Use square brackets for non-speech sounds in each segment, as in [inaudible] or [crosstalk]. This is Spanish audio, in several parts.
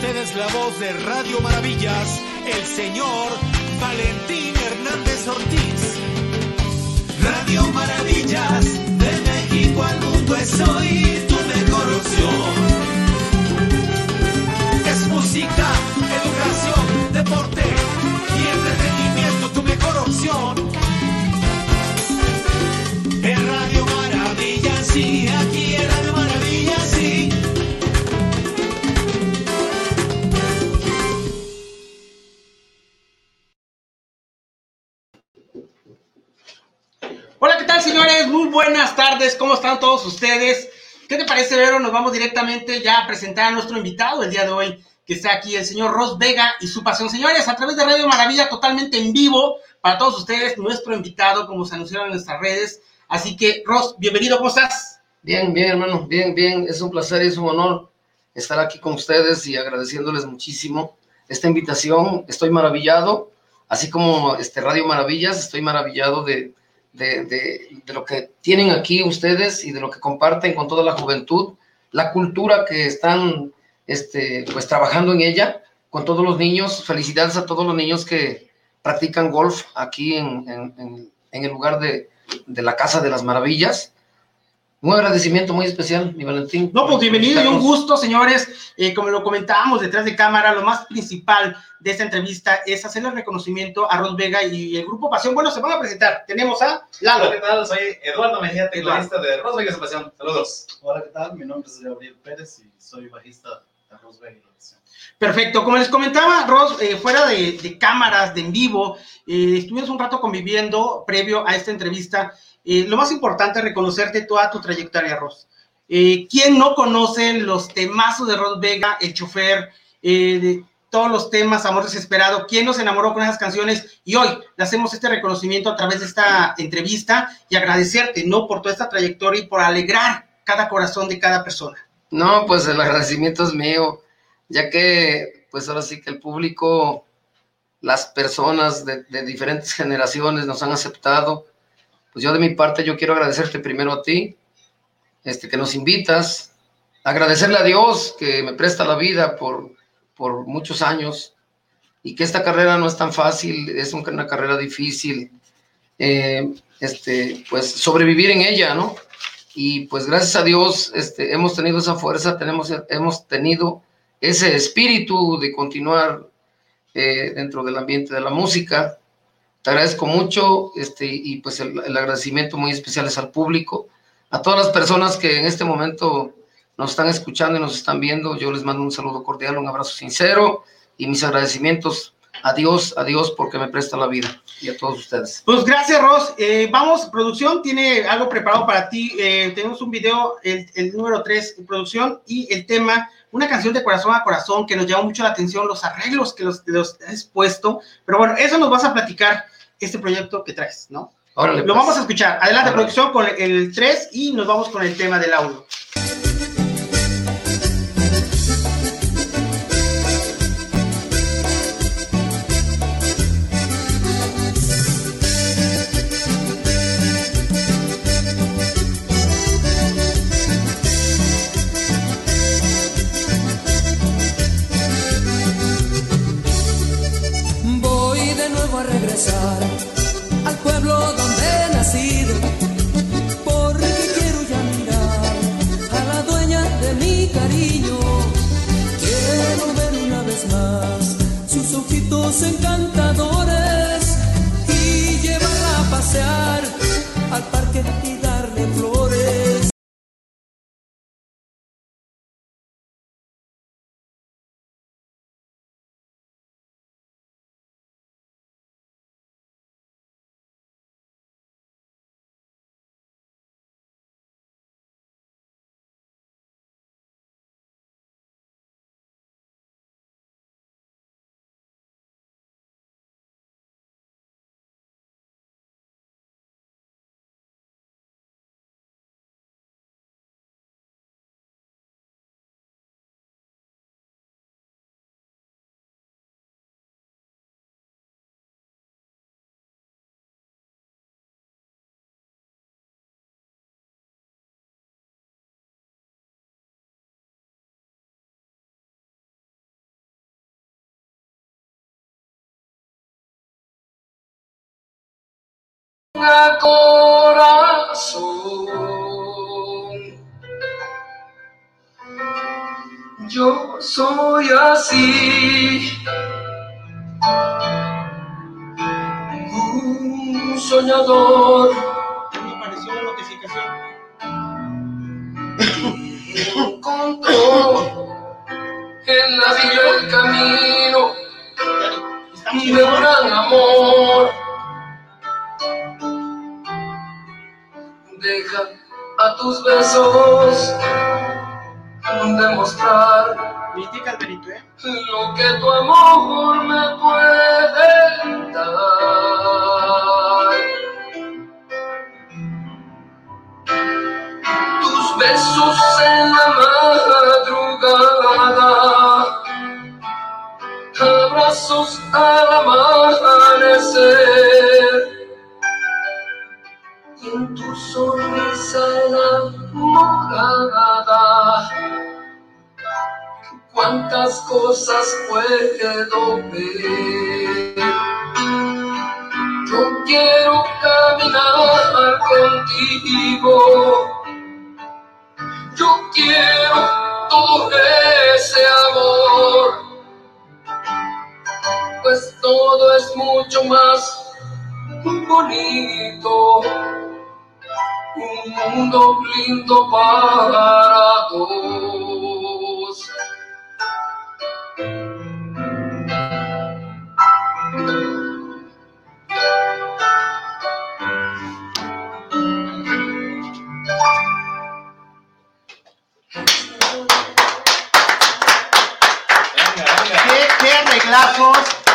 ustedes la voz de Radio Maravillas, el señor Valentín Hernández Ortiz. Radio Maravillas, de México al mundo es hoy tu mejor opción. Es música, educación, deporte y entretenimiento tu mejor opción. En Radio Maravillas, sí, buenas tardes. ¿Cómo están todos ustedes? ¿Qué te parece, Vero? Nos vamos directamente ya a presentar a nuestro invitado el día de hoy, que está aquí, el señor Ross Vega y su pasión. Señores, a través de Radio Maravilla, totalmente en vivo, para todos ustedes, nuestro invitado, como se anunciaron en nuestras redes. Así que, Ross, bienvenido, ¿cómo estás? Bien, bien, hermano, bien, bien. Es un placer y es un honor estar aquí con ustedes y agradeciéndoles muchísimo esta invitación. Estoy maravillado, así como este Radio Maravillas, estoy maravillado de, de, de, lo que tienen aquí ustedes y de lo que comparten con toda la juventud, la cultura que están este, pues trabajando en ella con todos los niños. Felicidades a todos los niños que practican golf aquí en, en, en, en el lugar de, de la Casa de las Maravillas. Un agradecimiento muy especial, mi Valentín. No, pues bienvenido y un gusto, señores. Eh, como lo comentábamos detrás de cámara, lo más principal de esta entrevista es hacer el reconocimiento a Ros Vega y el Grupo Pasión. Bueno, se van a presentar. Tenemos a Lalo. Hola, ¿qué tal? Soy Eduardo Mejía, tecladista de Ros Vega Pasión. Saludos. Hola, ¿qué tal? Mi nombre es Gabriel Pérez y soy bajista de Ros Vega y la Pasión. Perfecto, como les comentaba, Ros, eh, fuera de, de, cámaras, de en vivo, eh, estuvimos un rato conviviendo previo a esta entrevista. Lo más importante es reconocerte toda tu trayectoria, Ros. Eh, ¿Quién no conoce los temazos de Ros Vega, el chofer, eh, todos los temas, Amor Desesperado? ¿Quién nos enamoró con esas canciones? Y hoy le hacemos este reconocimiento a través de esta entrevista y agradecerte, ¿no? Por toda esta trayectoria y por alegrar cada corazón de cada persona. No, pues el agradecimiento es mío, ya que, pues ahora sí que el público, las personas de diferentes generaciones nos han aceptado pues yo de mi parte yo quiero agradecerte primero a ti, este, que nos invitas, agradecerle a Dios que me presta la vida por, por muchos años y que esta carrera no es tan fácil, es una carrera difícil, eh, este, pues sobrevivir en ella, ¿no? Y pues gracias a Dios este, hemos tenido esa fuerza, tenemos, hemos tenido ese espíritu de continuar eh, dentro del ambiente de la música te agradezco mucho este, y pues el, el, agradecimiento muy especial es al público, a todas las personas que en este momento nos están escuchando y nos están viendo. Yo les mando un saludo cordial, un abrazo sincero y mis agradecimientos a Dios, a Dios porque me presta la vida y a todos ustedes. Pues gracias, Ross. Eh, vamos, producción tiene algo preparado para ti. Eh, tenemos un video, el, el número 3 en producción y el tema una canción de corazón a corazón que nos llamó mucho la atención, los arreglos que los, los has puesto. Pero bueno, eso nos vas a platicar este proyecto que traes, ¿no? Órale, Lo pues. vamos a escuchar. Adelante, Órale. producción, con el 3 y nos vamos con el tema del audio. Corazón. Yo soy así. Un soñador. Me apareció la notificación. encontró en la vida el camino de un gran amor. Deja a tus besos demostrar ¿eh? lo que tu amor me puede dar. Tus besos en la madrugada, abrazos al amanecer. Sonrisa enamorada cuántas cosas puedo ver. Yo quiero caminar contigo. Yo quiero todo ese amor. Pues todo es mucho más bonito. Un mundo lindo para dos.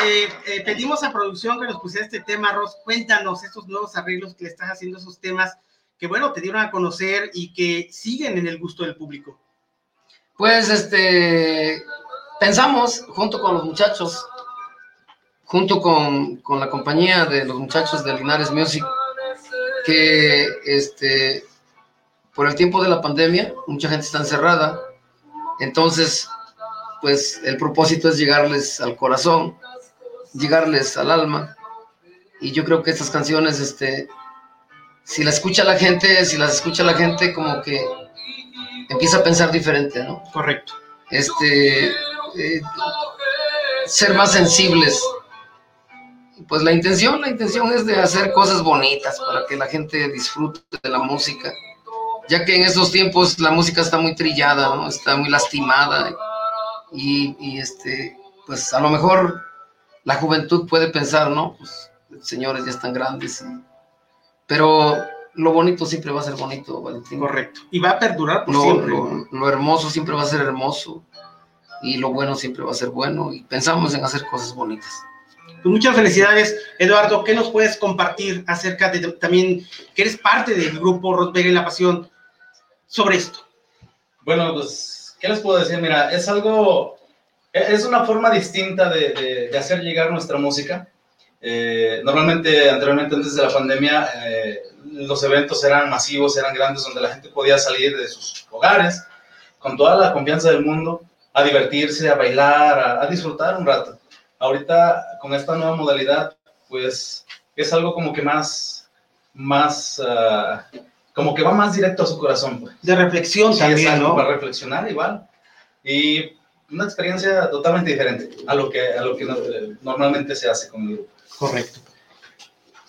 Eh, eh, pedimos a producción que nos pusiera este tema, Ros. Cuéntanos estos nuevos arreglos que le estás haciendo, esos temas que, bueno, te dieron a conocer y que siguen en el gusto del público. Pues este, pensamos junto con los muchachos, junto con, con la compañía de los muchachos de Linares Music, que este, por el tiempo de la pandemia, mucha gente está encerrada, entonces, pues el propósito es llegarles al corazón, llegarles al alma, y yo creo que estas canciones, este, si las escucha la gente, si las escucha la gente, como que empieza a pensar diferente, ¿no? Correcto. Este, eh, ser más sensibles. Pues la intención, la intención es de hacer cosas bonitas para que la gente disfrute de la música, ya que en estos tiempos la música está muy trillada, ¿no? Está muy lastimada y, y, este, pues a lo mejor la juventud puede pensar, ¿no? Pues señores ya están grandes, y- pero lo bonito siempre va a ser bonito, Valentín. Correcto. Y va a perdurar por Lo, siempre. lo- lo hermoso siempre va a ser hermoso y lo bueno siempre va a ser bueno y pensamos en hacer cosas bonitas. Pues muchas felicidades, Eduardo. ¿Qué nos puedes compartir acerca de también que eres parte del grupo Rosberg en la Pasión sobre esto? Bueno, pues, ¿qué les puedo decir? Mira, es algo, e- es una forma distinta de, de- de hacer llegar nuestra música. Eh, normalmente, anteriormente, antes de la pandemia, eh, los eventos eran masivos, eran grandes, donde la gente podía salir de sus hogares con toda la confianza del mundo a divertirse, a bailar, a, a disfrutar un rato. Ahorita, con esta nueva modalidad, pues es algo como que más, más, ah, como que va más directo a su corazón, pues. De reflexión Sí, también, exacto, ¿no? Para reflexionar igual. Y una experiencia totalmente diferente a lo que, a lo que eh, normalmente se hace con el grupo. Correcto.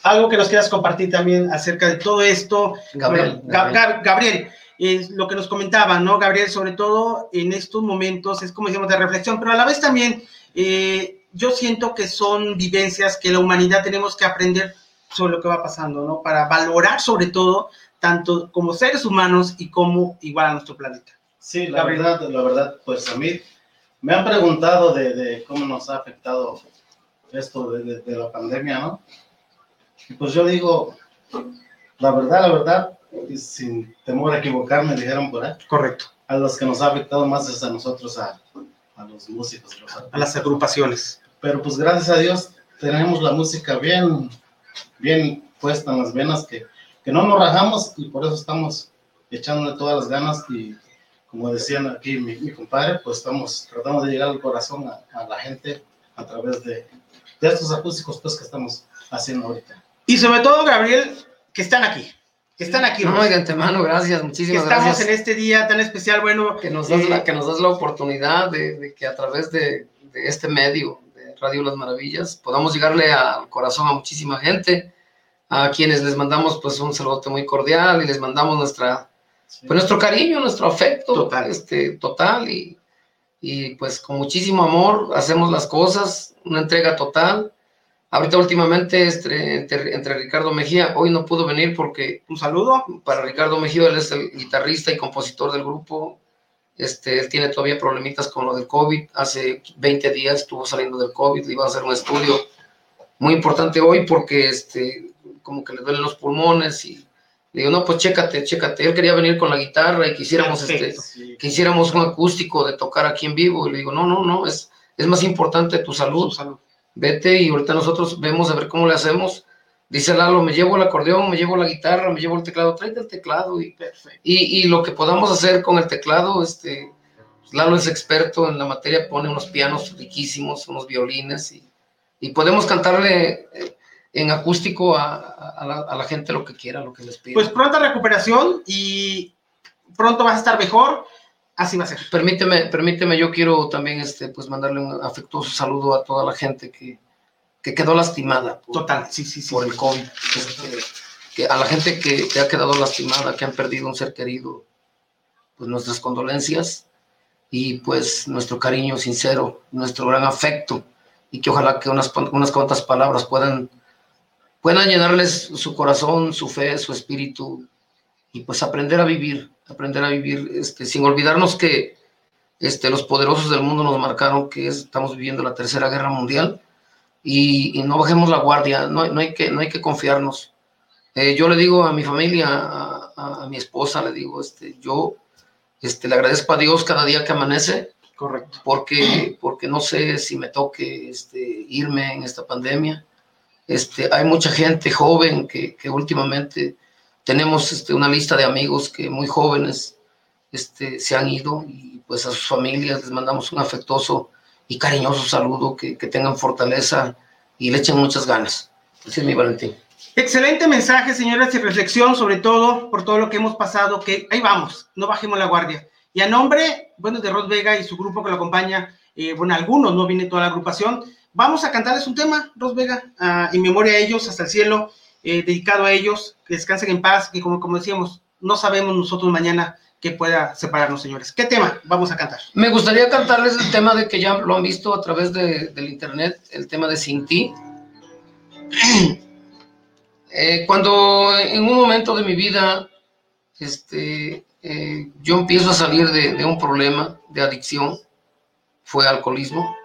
Algo que nos quieras compartir también acerca de todo esto. Gabriel, Bueno, Gabriel. Gab- Gabriel, es lo que nos comentaba, ¿no? Gabriel, sobre todo en estos momentos, es como decíamos de reflexión, pero a la vez también eh, yo siento que son vivencias que la humanidad tenemos que aprender sobre lo que va pasando, ¿no? Para valorar sobre todo, tanto como seres humanos y como igual a nuestro planeta. Sí, la Gabriel. verdad, la verdad, pues a mí me han preguntado de, de cómo nos ha afectado esto de, de- de la pandemia, ¿no? Y pues yo digo, la verdad, la verdad, y sin temor a equivocarme, dijeron por ahí, Correcto. a los que nos ha afectado más es a nosotros, a, a los músicos. los A las agrupaciones. Pero pues gracias a Dios tenemos la música bien, bien puesta en las venas, que, que no nos rajamos y por eso estamos echándole todas las ganas y como decían aquí mi, mi compadre, pues estamos tratando de llegar al corazón a, a la gente a través de, de estos acústicos pues que estamos haciendo ahorita. Y sobre todo, Gabriel, que están aquí. Que están aquí. No, de antemano, gracias, que muchísimas estamos gracias. en este día tan especial. Bueno, que nos das, eh, la, que nos das la oportunidad de, de que a través de, de este medio de Radio Las Maravillas podamos llegarle al corazón a muchísima gente, a quienes les mandamos pues un saludo muy cordial y les mandamos nuestra, Sí. pues, nuestro cariño, nuestro afecto Total. Este, total y, y pues con muchísimo amor hacemos las cosas, una entrega total. Ahorita últimamente este, entre, entre Ricardo Mejía, hoy no pudo venir porque un saludo. para Ricardo Mejía, él es el guitarrista y compositor del grupo. Este, él tiene todavía problemitas con lo del COVID. Hace 20 días estuvo saliendo del COVID, le iba a hacer un estudio muy importante hoy porque este, como que le duelen los pulmones y le digo, no, pues chécate, chécate. Él quería venir con la guitarra y quisiéramos, este. Sí. que hiciéramos un acústico de tocar aquí en vivo. Y le digo, no, no, no, es, es más importante tu salud. Vete y ahorita nosotros vemos a ver cómo le hacemos. Dice Lalo, me llevo el acordeón, me llevo la guitarra, me llevo el teclado, tráete el teclado y Perfecto. y, y lo que podamos hacer con el teclado, este, Lalo es experto en la materia, pone unos pianos riquísimos, unos violines y, y podemos cantarle eh, en acústico a, a la, a la gente lo que quiera, lo que les pida. Pues pronta recuperación y pronto vas a estar mejor. Así va a ser. permíteme, permíteme, yo quiero también este, pues mandarle un afectuoso saludo a toda la gente que, que quedó lastimada por, Total, sí, sí, sí. por el COVID. Este, que a la gente que, que ha quedado lastimada, que han perdido un ser querido, pues nuestras condolencias y pues nuestro cariño sincero, nuestro gran afecto y que ojalá que unas, unas cuantas palabras puedan, puedan llenarles su corazón, su fe, su espíritu y pues aprender a vivir, aprender a vivir este, sin olvidarnos que este, los poderosos del mundo nos marcaron que es- estamos viviendo la tercera guerra mundial y, y no bajemos la guardia, no, no, hay, que, no hay que confiarnos. Eh, yo le digo a mi familia, a, a- a mi esposa, le digo, este, yo este, le agradezco a Dios cada día que amanece, Correcto. porque, porque no sé si me toque este, irme en esta pandemia. Este, hay mucha gente joven que, que últimamente tenemos este, una lista de amigos que muy jóvenes este, se han ido y pues a sus familias les mandamos un afectuoso y cariñoso saludo, que, que tengan fortaleza y le echen muchas ganas. Ese es mi Valentín. Excelente mensaje, señoras, y reflexión sobre todo por todo lo que hemos pasado, que ahí vamos, no bajemos la guardia. Y a nombre, bueno, de Rod Vega y su grupo que lo acompaña, eh, bueno, algunos, no viene toda la agrupación, vamos a cantarles un tema, Rod Vega, ah, en memoria a ellos, hasta el cielo, eh, dedicado a ellos, que descansen en paz, que como, como decíamos, no sabemos nosotros mañana qué pueda separarnos, señores. ¿Qué tema vamos a cantar? Me gustaría cantarles el tema de que ya lo han visto a través de- del internet, el tema de Sin Ti. [clears throat] Eh, cuando en un momento de mi vida este, eh, yo empiezo a salir de, un problema de adicción, fue alcoholismo.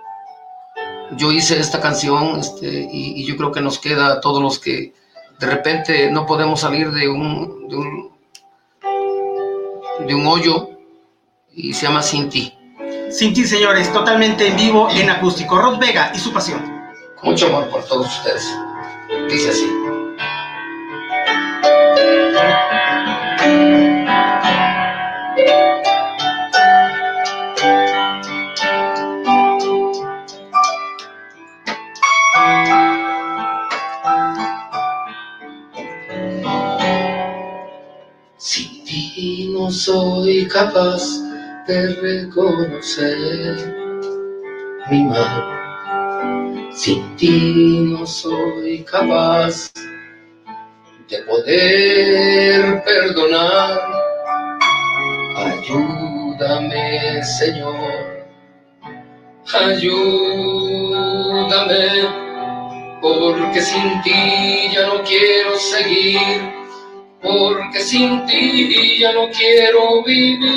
Yo hice esta canción este, y yo creo que nos queda a todos los que de repente no podemos salir de un, de un, de un hoyo y se llama Sin Ti. Sin ti, señores, totalmente en vivo, en acústico. Rod Vega y su pasión. Con mucho amor por todos ustedes. Dice así. Sin ti no soy capaz de reconocer mi mal. Sin ti no soy capaz de poder perdonar. Ayúdame, Señor. Ayúdame, porque sin ti ya no quiero seguir, porque sin ti ya no quiero vivir.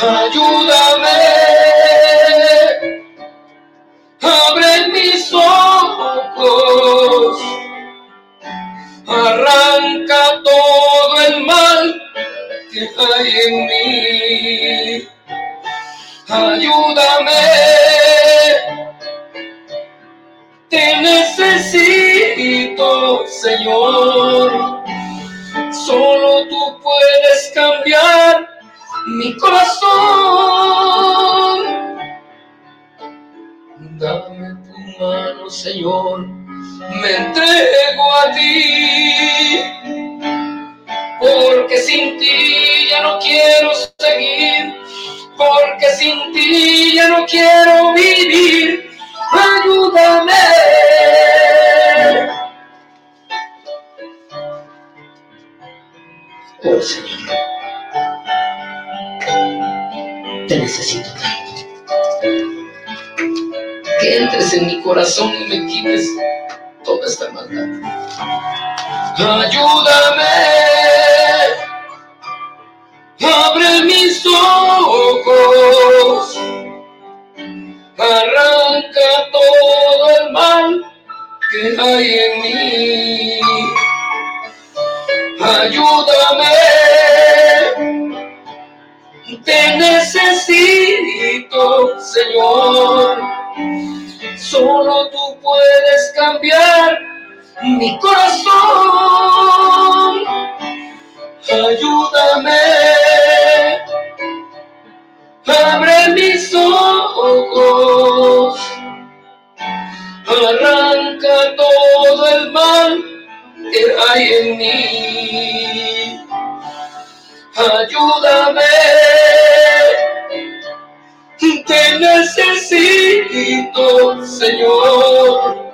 Ayúdame, abre mis ojos, arranca todo el mal que hay en mí. Ayúdame, te necesito, Señor. Solo tú puedes cambiar mi corazón. Dame tu mano, Señor, me entrego a ti, porque sin ti ya no quiero seguir, porque sin ti ya no quiero vivir, ayúdame. Oh Señor, te necesito tanto. Que entres en mi corazón y me quites toda esta maldad. Ayúdame, abre mis ojos, arranca todo el mal que hay en mí. Ayúdame, te necesito, Señor. Solo tú puedes cambiar mi corazón. Ayúdame, abre mis ojos, arranca todo el mal que hay en mí. Señor.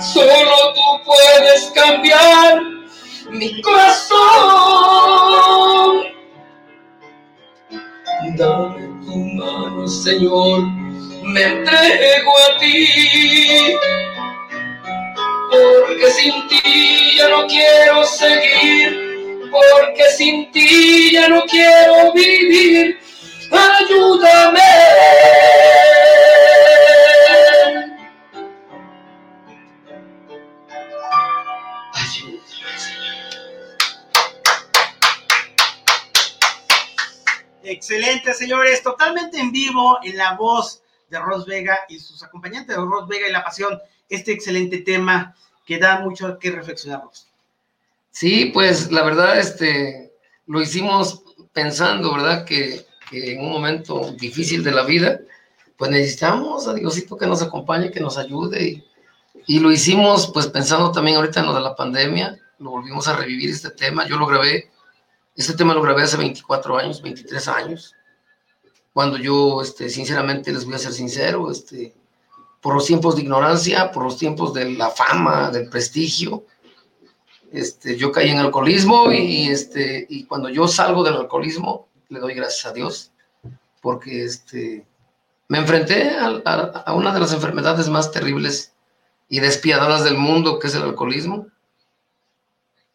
Solo tú puedes cambiar mi corazón. Dame tu mano, Señor, me entrego a ti. Porque sin ti ya no quiero seguir, porque sin ti ya no quiero vivir. Ayúdame. Excelente, señores. Totalmente en vivo, en la voz de Ros Vega y sus acompañantes de Ros Vega y La Pasión. Este excelente tema que da mucho que reflexionarnos. Sí, pues la verdad, este, lo hicimos pensando, ¿verdad? Que, que en un momento difícil de la vida, pues necesitamos a Diosito que nos acompañe, que nos ayude. Y, y lo hicimos, pues pensando también ahorita en lo de la pandemia, lo volvimos a revivir este tema. Yo lo grabé, este tema lo grabé hace 24 años, 23 años, cuando yo, este, sinceramente, les voy a ser sincero, este, por los tiempos de ignorancia, por los tiempos de la fama, del prestigio, este, yo caí en alcoholismo y, este, y cuando yo salgo del alcoholismo, le doy gracias a Dios, porque este, me enfrenté a, a, a una de las enfermedades más terribles y despiadadas del mundo, que es el alcoholismo.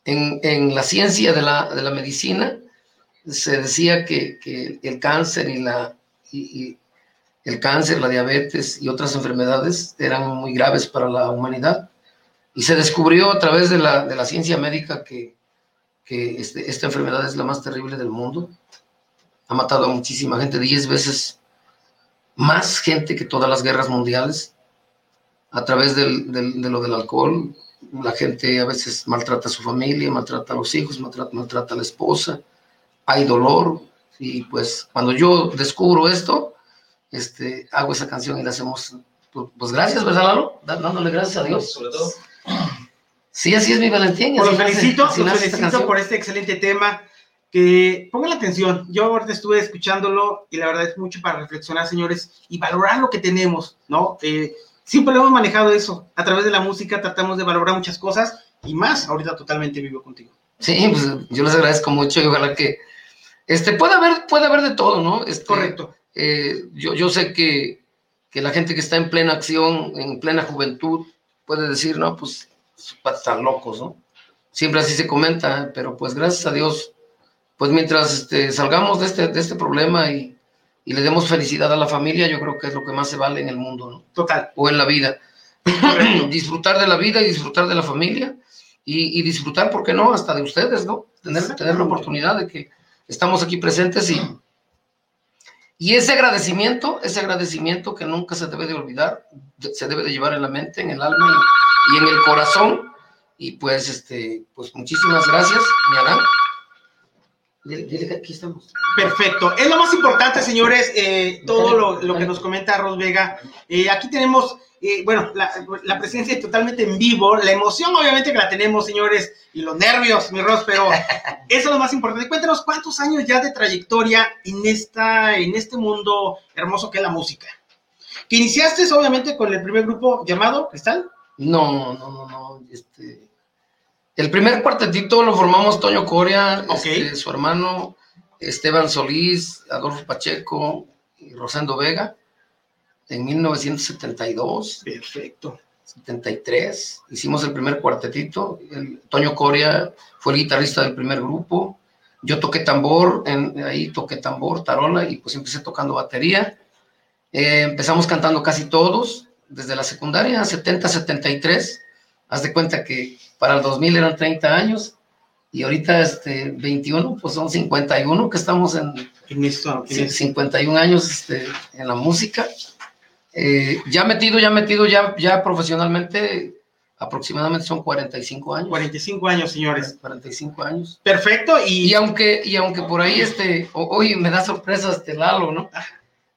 En, la ciencia de la, de la, medicina se decía que, que el cáncer y la, y, el cáncer, la diabetes y otras enfermedades eran muy graves para la humanidad. Y se descubrió a través de la, de la ciencia médica que, que este, esta enfermedad es la más terrible del mundo. Ha matado a muchísima gente, 10 veces más gente que todas las guerras mundiales. A través de lo del alcohol, la gente a veces maltrata a su familia, maltrata a los hijos, maltrata, maltrata a la esposa. Hay dolor. Y pues cuando yo descubro esto, este, hago esa canción y la hacemos, pues, pues gracias, ¿verdad, Lalo? Dándole gracias a Dios. Sobre todo. Sí, así es mi Valentín. Pues los felicito, los felicito por este excelente tema. Que pongan la atención. Yo ahorita estuve escuchándolo y la verdad es mucho para reflexionar, señores, y valorar lo que tenemos, ¿no? Eh, siempre lo hemos manejado eso. A través de la música tratamos de valorar muchas cosas y más ahorita totalmente vivo contigo. Sí, pues yo les agradezco mucho y ojalá que este, puede haber, puede haber de todo, ¿no? Este, Correcto. Eh, yo, yo sé que, que la gente que está en plena acción, en plena juventud, puede decir, no, pues están locos, ¿no? Siempre así se comenta, pero pues gracias a Dios, pues mientras este, salgamos de este, de este problema y, y, le demos felicidad a la familia, yo creo que es lo que más se vale en el mundo, ¿no? Total. O en la vida. [clears throat] disfrutar de la vida y disfrutar de la familia y, y, disfrutar, ¿por qué no? Hasta de ustedes, ¿no? Tener, tener la oportunidad de que estamos aquí presentes y, y ese agradecimiento, ese agradecimiento que nunca se debe de olvidar, se debe de llevar en la mente, en el alma y, y en el corazón. Y pues, este, pues muchísimas gracias, mi Adán. Dile, aquí estamos. Perfecto. Es lo más importante, señores, eh, todo lo, lo que nos comenta Ros Vega. Eh, aquí tenemos, eh, bueno, la, la presencia totalmente en vivo, la emoción obviamente que la tenemos, señores, y los nervios, mi Ros, pero [laughs] eso es lo más importante. Cuéntanos cuántos años ya de trayectoria en, esta, en este mundo hermoso que es la música. Que iniciaste obviamente con el primer grupo llamado Cristal. No, no, no, no. Este, el primer cuartetito lo formamos Toño Coria, este, su hermano Esteban Solís, Adolfo Pacheco y Rosendo Vega en 1972, Perfecto. 73. Hicimos el primer cuartetito. El, Toño Coria fue el guitarrista del primer grupo. Yo toqué tambor, en, ahí toqué tambor, tarola y pues empecé tocando batería. Eh, empezamos cantando casi todos, desde la secundaria, 70, 73. Haz de cuenta que para el 2000 eran 30 años y ahorita este, 21, pues son 51 que estamos en, En esto, en Sí, esto. 51 años este, en la música. Eh, ya metido, ya metido, ya, ya profesionalmente, aproximadamente son 45 años. 45 años, señores. 45 años. Perfecto. Y, Y aunque, y aunque por ahí, este, hoy me da sorpresa este Lalo, ¿no?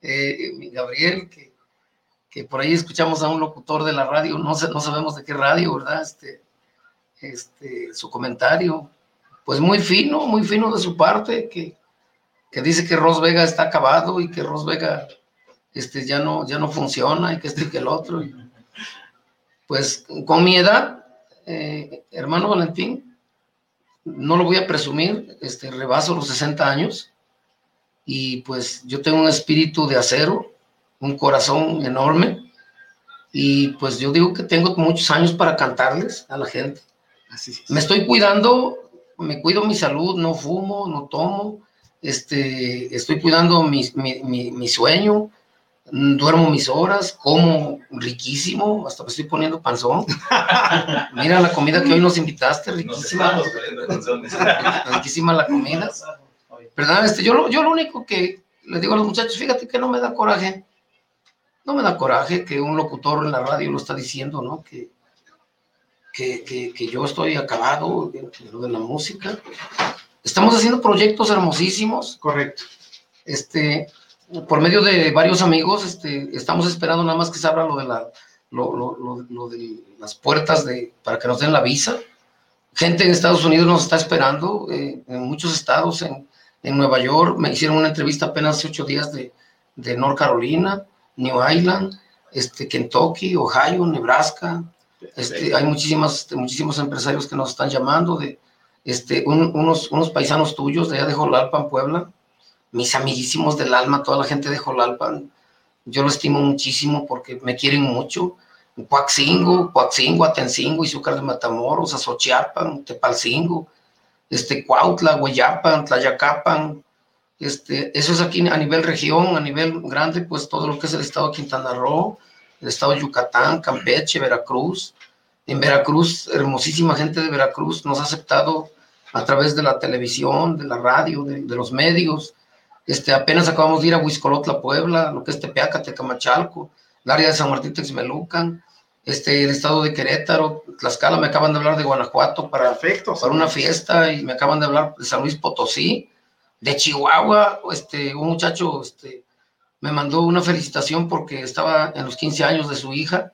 Eh, mi Gabriel, que, que por ahí escuchamos a un locutor de la radio, no, sé, no sabemos de qué radio, ¿verdad? Este, este, su comentario, pues muy fino, muy fino de su parte, que, que dice que Ros Vega está acabado y que Ros Vega este, ya, no, ya no funciona y que este y que el otro. y- pues con mi edad, eh, hermano Valentín, no lo voy a presumir, este, rebaso los 60 años y pues yo tengo un espíritu de acero, un corazón enorme y pues yo digo que tengo muchos años para cantarles a la gente. Así es. Me estoy cuidando, me cuido mi salud, no fumo, no tomo, este, estoy cuidando mi, mi, mi- mi sueño, duermo mis horas, como riquísimo, hasta me estoy poniendo panzón. [laughs] Mira la comida que hoy nos invitaste, Nos riquísima, estamos poniendo canciones. riquísima la comida. ¿Verdad? Este, yo, lo, yo lo único que le digo a los muchachos, fíjate que no me da coraje, no me da coraje que un locutor en la radio lo está diciendo, ¿no? Que, que, que, que yo estoy acabado en lo de la música. Estamos haciendo proyectos hermosísimos, Correcto. este, por medio de varios amigos, este, estamos esperando nada más que se abra lo de, la, lo, lo- lo- lo de las puertas de, para que nos den la visa. Gente en Estados Unidos nos está esperando, eh, en muchos estados, en, en Nueva York, me hicieron una entrevista apenas hace ocho días de, de North Carolina, New Island, este, Kentucky, Ohio, Nebraska. Este, hay muchísimas, este, muchísimos empresarios que nos están llamando, de, este, un- unos, unos paisanos tuyos de allá de Jolalpan, Puebla, mis amiguísimos del alma, toda la gente de Jolalpan, yo lo estimo muchísimo porque me quieren mucho. Coaxingo, Coaxingo, Atencingo, Izúcar de Matamoros, Azochiapan, Tepalcingo, este, Cuautla, Hueyapan, Tlayacapan, este, eso es aquí a nivel región, a nivel grande, pues todo lo que es el estado de Quintana Roo, el estado de Yucatán, Campeche, Veracruz. En Veracruz, hermosísima gente de Veracruz nos ha aceptado a través de la televisión, de la radio, de, de los medios. Este, apenas acabamos de ir a Huizcolotla, Puebla, lo que es Tepeaca, Tecamachalco, el área de San Martín Texmelucan, este, el estado de Querétaro, Tlaxcala, me acaban de hablar de Guanajuato para, Perfecto. para una fiesta y me acaban de hablar de San Luis Potosí, de Chihuahua, este, un muchacho este, me mandó una felicitación porque estaba en los 15 años de su hija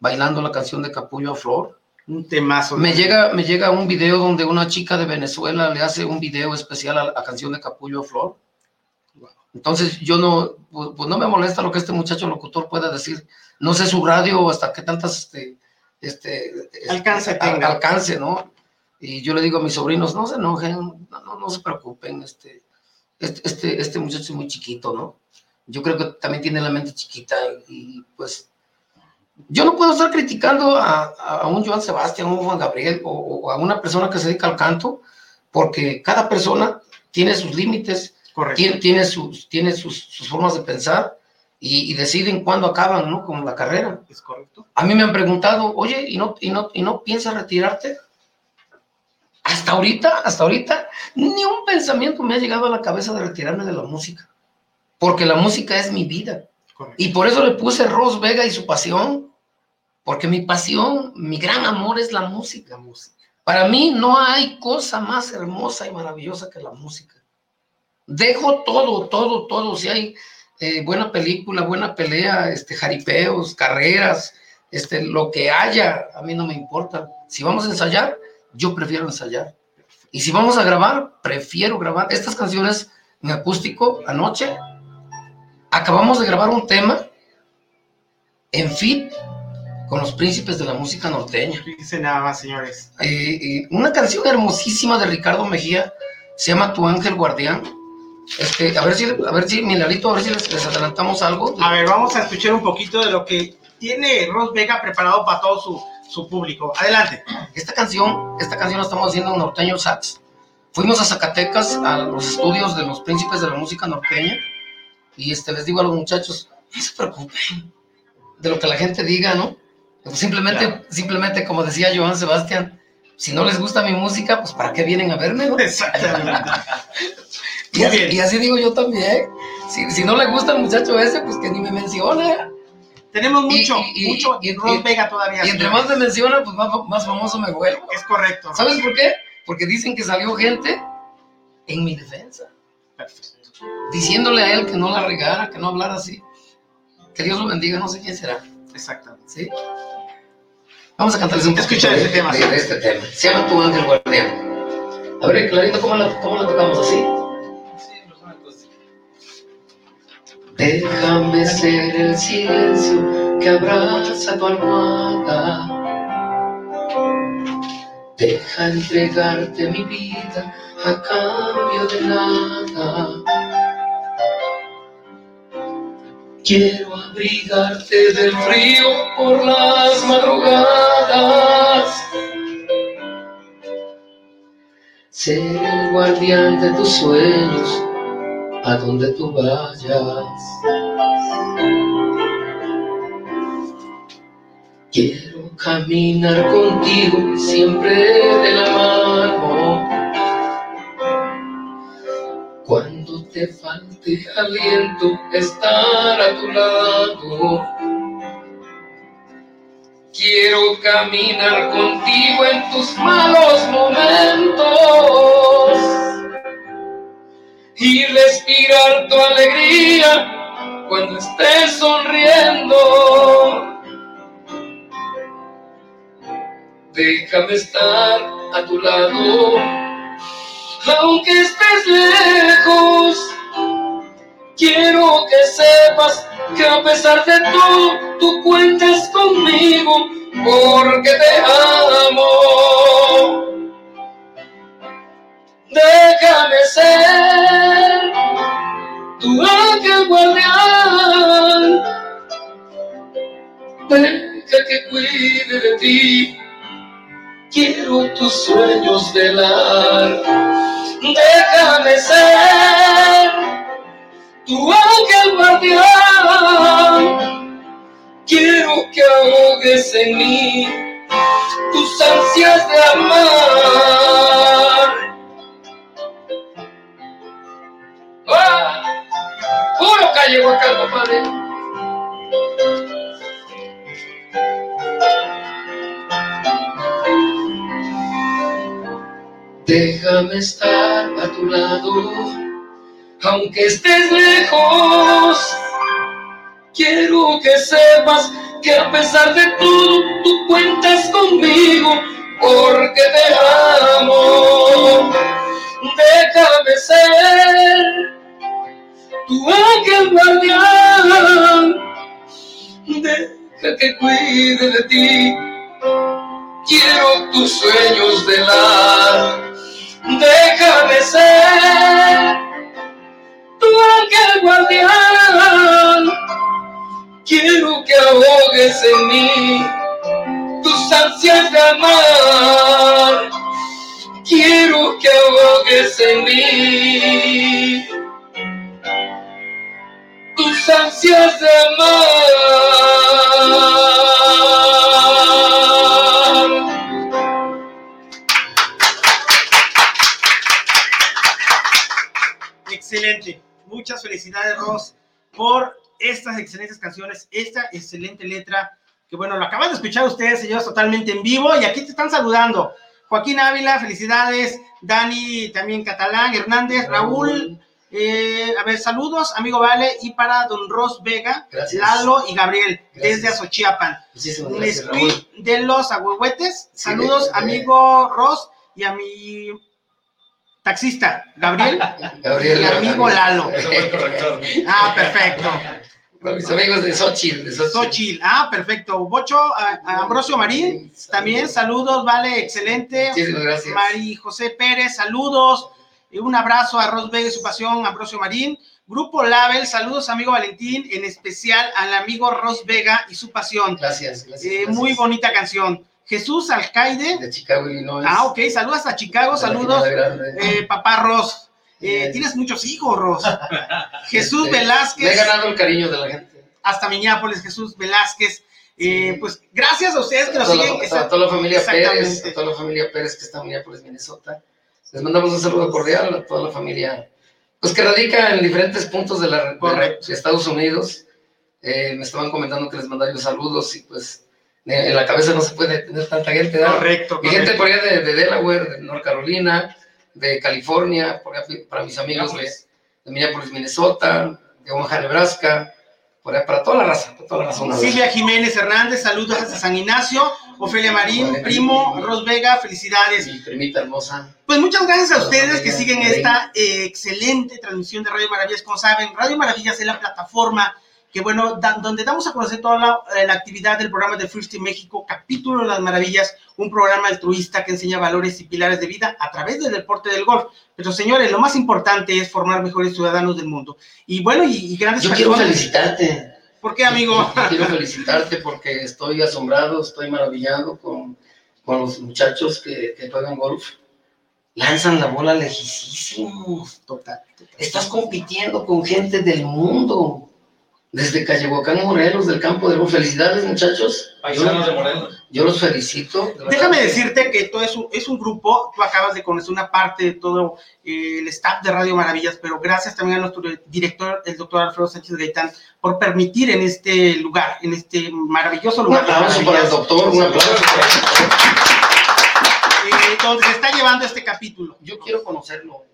bailando la canción de Capullo a Flor. Un temazo. Me llega, me llega un video donde una chica de Venezuela le hace un video especial a la canción de Capullo a Flor. Entonces yo no, pues, pues no me molesta lo que este muchacho locutor pueda decir. No sé su radio hasta que tantas este, este, Alcance este, tenga. alcance, ¿no? Y yo le digo a mis sobrinos, no se enojen, no, no, no se preocupen, este, este, este, este muchacho es muy chiquito, ¿no? Yo creo que también tiene la mente chiquita y pues yo no puedo estar criticando a, a un Joan Sebastián, a un Juan Gabriel o, o a una persona que se dedica al canto, porque cada persona tiene sus límites, Correcto. tiene, tiene, sus, tiene sus, sus formas de pensar y, y deciden cuándo acaban, ¿no? Con la carrera. Es correcto. A mí me han preguntado, oye, ¿y no, y no, y no piensas retirarte? Hasta ahorita, hasta ahorita, ni un pensamiento me ha llegado a la cabeza de retirarme de la música, porque la música es mi vida. Correcto. Y por eso le puse Ros Vega y su pasión, porque mi pasión, mi gran amor es la música. La música. Para mí no hay cosa más hermosa y maravillosa que la música. Dejo todo, todo, todo. Si hay eh, buena película, buena pelea, este, jaripeos, carreras, este, lo que haya, a mí no me importa. Si vamos a ensayar, yo prefiero ensayar. Y si vamos a grabar, prefiero grabar. Estas canciones en acústico, anoche, acabamos de grabar un tema en fit con los príncipes de la música norteña. Dice nada más, señores. Eh, eh, una canción hermosísima de Ricardo Mejía, se llama Tu Ángel Guardián. Este, a ver si, a ver si, Milarito, a ver si les, les adelantamos algo. A ver, vamos a escuchar un poquito de lo que tiene Ros Vega preparado para todo su, su público. Adelante. Esta canción, esta canción la estamos haciendo en Norteño Sax. Fuimos a Zacatecas, a los estudios de los príncipes de la música norteña, y este, les digo a los muchachos, no se preocupen de lo que la gente diga, ¿no? Pues simplemente, Claro. simplemente, como decía Joan Sebastián, si no les gusta mi música, pues ¿para qué vienen a verme? no? Exactamente. Y así, bien. y así digo yo también. Si, si no le gusta el muchacho ese, pues que ni me mencione. Tenemos mucho, y- y- mucho y- Ros y- Vega todavía. Y entre más me menciona, pues más, más famoso me vuelvo. Es correcto. ¿Sabes por qué? Porque dicen que salió gente en mi defensa, Perfecto. Diciéndole a él que no la regara, que no hablara así. Que Dios lo bendiga, no sé quién será. Exactamente. ¿Sí? Vamos a cantarles un Escucha poquito tema. de, de este tema. Se llama Tu Ángel Guardián. A ver, Clarito, ¿cómo la, cómo la tocamos así? Déjame ser el silencio que abraza tu almohada. Deja entregarte mi vida a cambio de nada. Quiero abrigarte del frío por las madrugadas. Ser el guardián de tus sueños a donde tú vayas. Quiero caminar contigo siempre de la mano. Te falte aliento, estar a tu lado. Quiero caminar contigo en tus malos momentos y respirar tu alegría cuando estés sonriendo. Déjame estar a tu lado, aunque estés lejos. Quiero que sepas que a pesar de todo, tú cuentas conmigo porque te amo. Déjame ser tu ángel guardián. Deja que cuide de ti. Quiero tus sueños velar. Déjame ser tu ángel guardián. Quiero que ahogues en mí tus ansias de amar. ¡Ah! ¡Puro calle Huacal, compadre! Déjame estar a tu lado, aunque estés lejos. Quiero que sepas que a pesar de todo, tú cuentas conmigo, porque te amo. Déjame ser tu ángel guardián. Deja que cuide de ti. Quiero tus sueños velar. Déjame ser tu ángel guardián. Quiero que ahogues en mí tus ansias de amar. Quiero que ahogues en mí tus ansias de amar. Muchas felicidades, Ross, por estas excelentes canciones, esta excelente letra, que bueno, lo acaban de escuchar ustedes, señores, totalmente en vivo, y aquí te están saludando. Joaquín Ávila, felicidades. Dani, también catalán, Hernández, Raúl, Eh, a ver, saludos, amigo Vale, y para don Ros Vega, Gracias. Lalo y Gabriel, Gracias. desde Azochiapan. Gracias, de los Agüehuetes, Sí, saludos, de- de- amigo Ros, y a mi taxista, Gabriel, [laughs] Gabriel. y amigo Lalo. Ah, perfecto. Mis amigos de Xochitl. De Xochitl. Xochitl, ah, perfecto. Bocho, a- a Ambrosio Marín, Sí, también saludos, vale, excelente. Muchísimas gracias. Mari José Pérez, saludos. Y un abrazo a Ros Vega y su pasión, Ambrosio Marín. Grupo Label, saludos, amigo Valentín, en especial al amigo Ros Vega y su pasión. Gracias, gracias. Eh, gracias. muy bonita canción. Jesús Alcaide. De Chicago, Illinois. Ah, ok, saludos a Chicago, saludos. Grande. Eh, papá Ros. Eh, tienes muchos hijos, Ros. [laughs] Jesús Este, Me he Velázquez. ganado el cariño de la gente. hasta Minneapolis, Jesús Velázquez. Eh, pues gracias a ustedes que nos toda, siguen. la, a toda la familia Pérez, a toda la familia Pérez que está en Minneapolis, Minnesota. Les mandamos un saludo cordial a toda la familia, pues que radica en diferentes puntos de, la, de Estados Unidos. Eh, me estaban comentando que les mandaría los saludos y pues eh, en la cabeza no se puede tener tanta gente. ¿verdad? Correcto, Mi gente correcto. por allá de, de Delaware, de North Carolina, de California, por allá para mis amigos de, de Minneapolis, Minnesota, de Omaha, Nebraska, por allá, para toda la raza, para toda la raza. Silvia Jiménez Hernández, saludos hasta San Ignacio. Ofelia Marín, Vale. primo, Ros Vega, felicidades. Mi primita hermosa. Pues muchas gracias a ustedes que siguen esta eh, excelente transmisión de Radio Maravillas. Como saben, Radio Maravillas es la plataforma que, bueno, da- donde damos a conocer toda la, eh, la actividad del programa de First in México, Capítulo de las Maravillas, un programa altruista que enseña valores y pilares de vida a través del deporte del golf. Pero, señores, lo más importante es formar mejores ciudadanos del mundo. Y bueno, y, y grandes Yo quiero felicitarte. ¿Por qué, amigo? Yo quiero felicitarte porque estoy asombrado, estoy maravillado con, con los muchachos que, que juegan golf. Lanzan la bola lejísimos. Total. Estás compitiendo con gente del mundo. Desde Callehuacán, Morelos, del campo de golf. Felicidades, muchachos. Paisanos de Yo, Morelos. yo los felicito. de Déjame decirte que todo es un, es un grupo, tú acabas de conocer una parte de todo eh, el staff de Radio Maravillas, pero gracias también a nuestro director, el doctor Alfredo Sánchez Gaitán, por permitir en este lugar, en este maravilloso Un lugar. de aplauso para el doctor, un aplauso. eh, donde se está llevando este capítulo. Yo quiero conocerlo.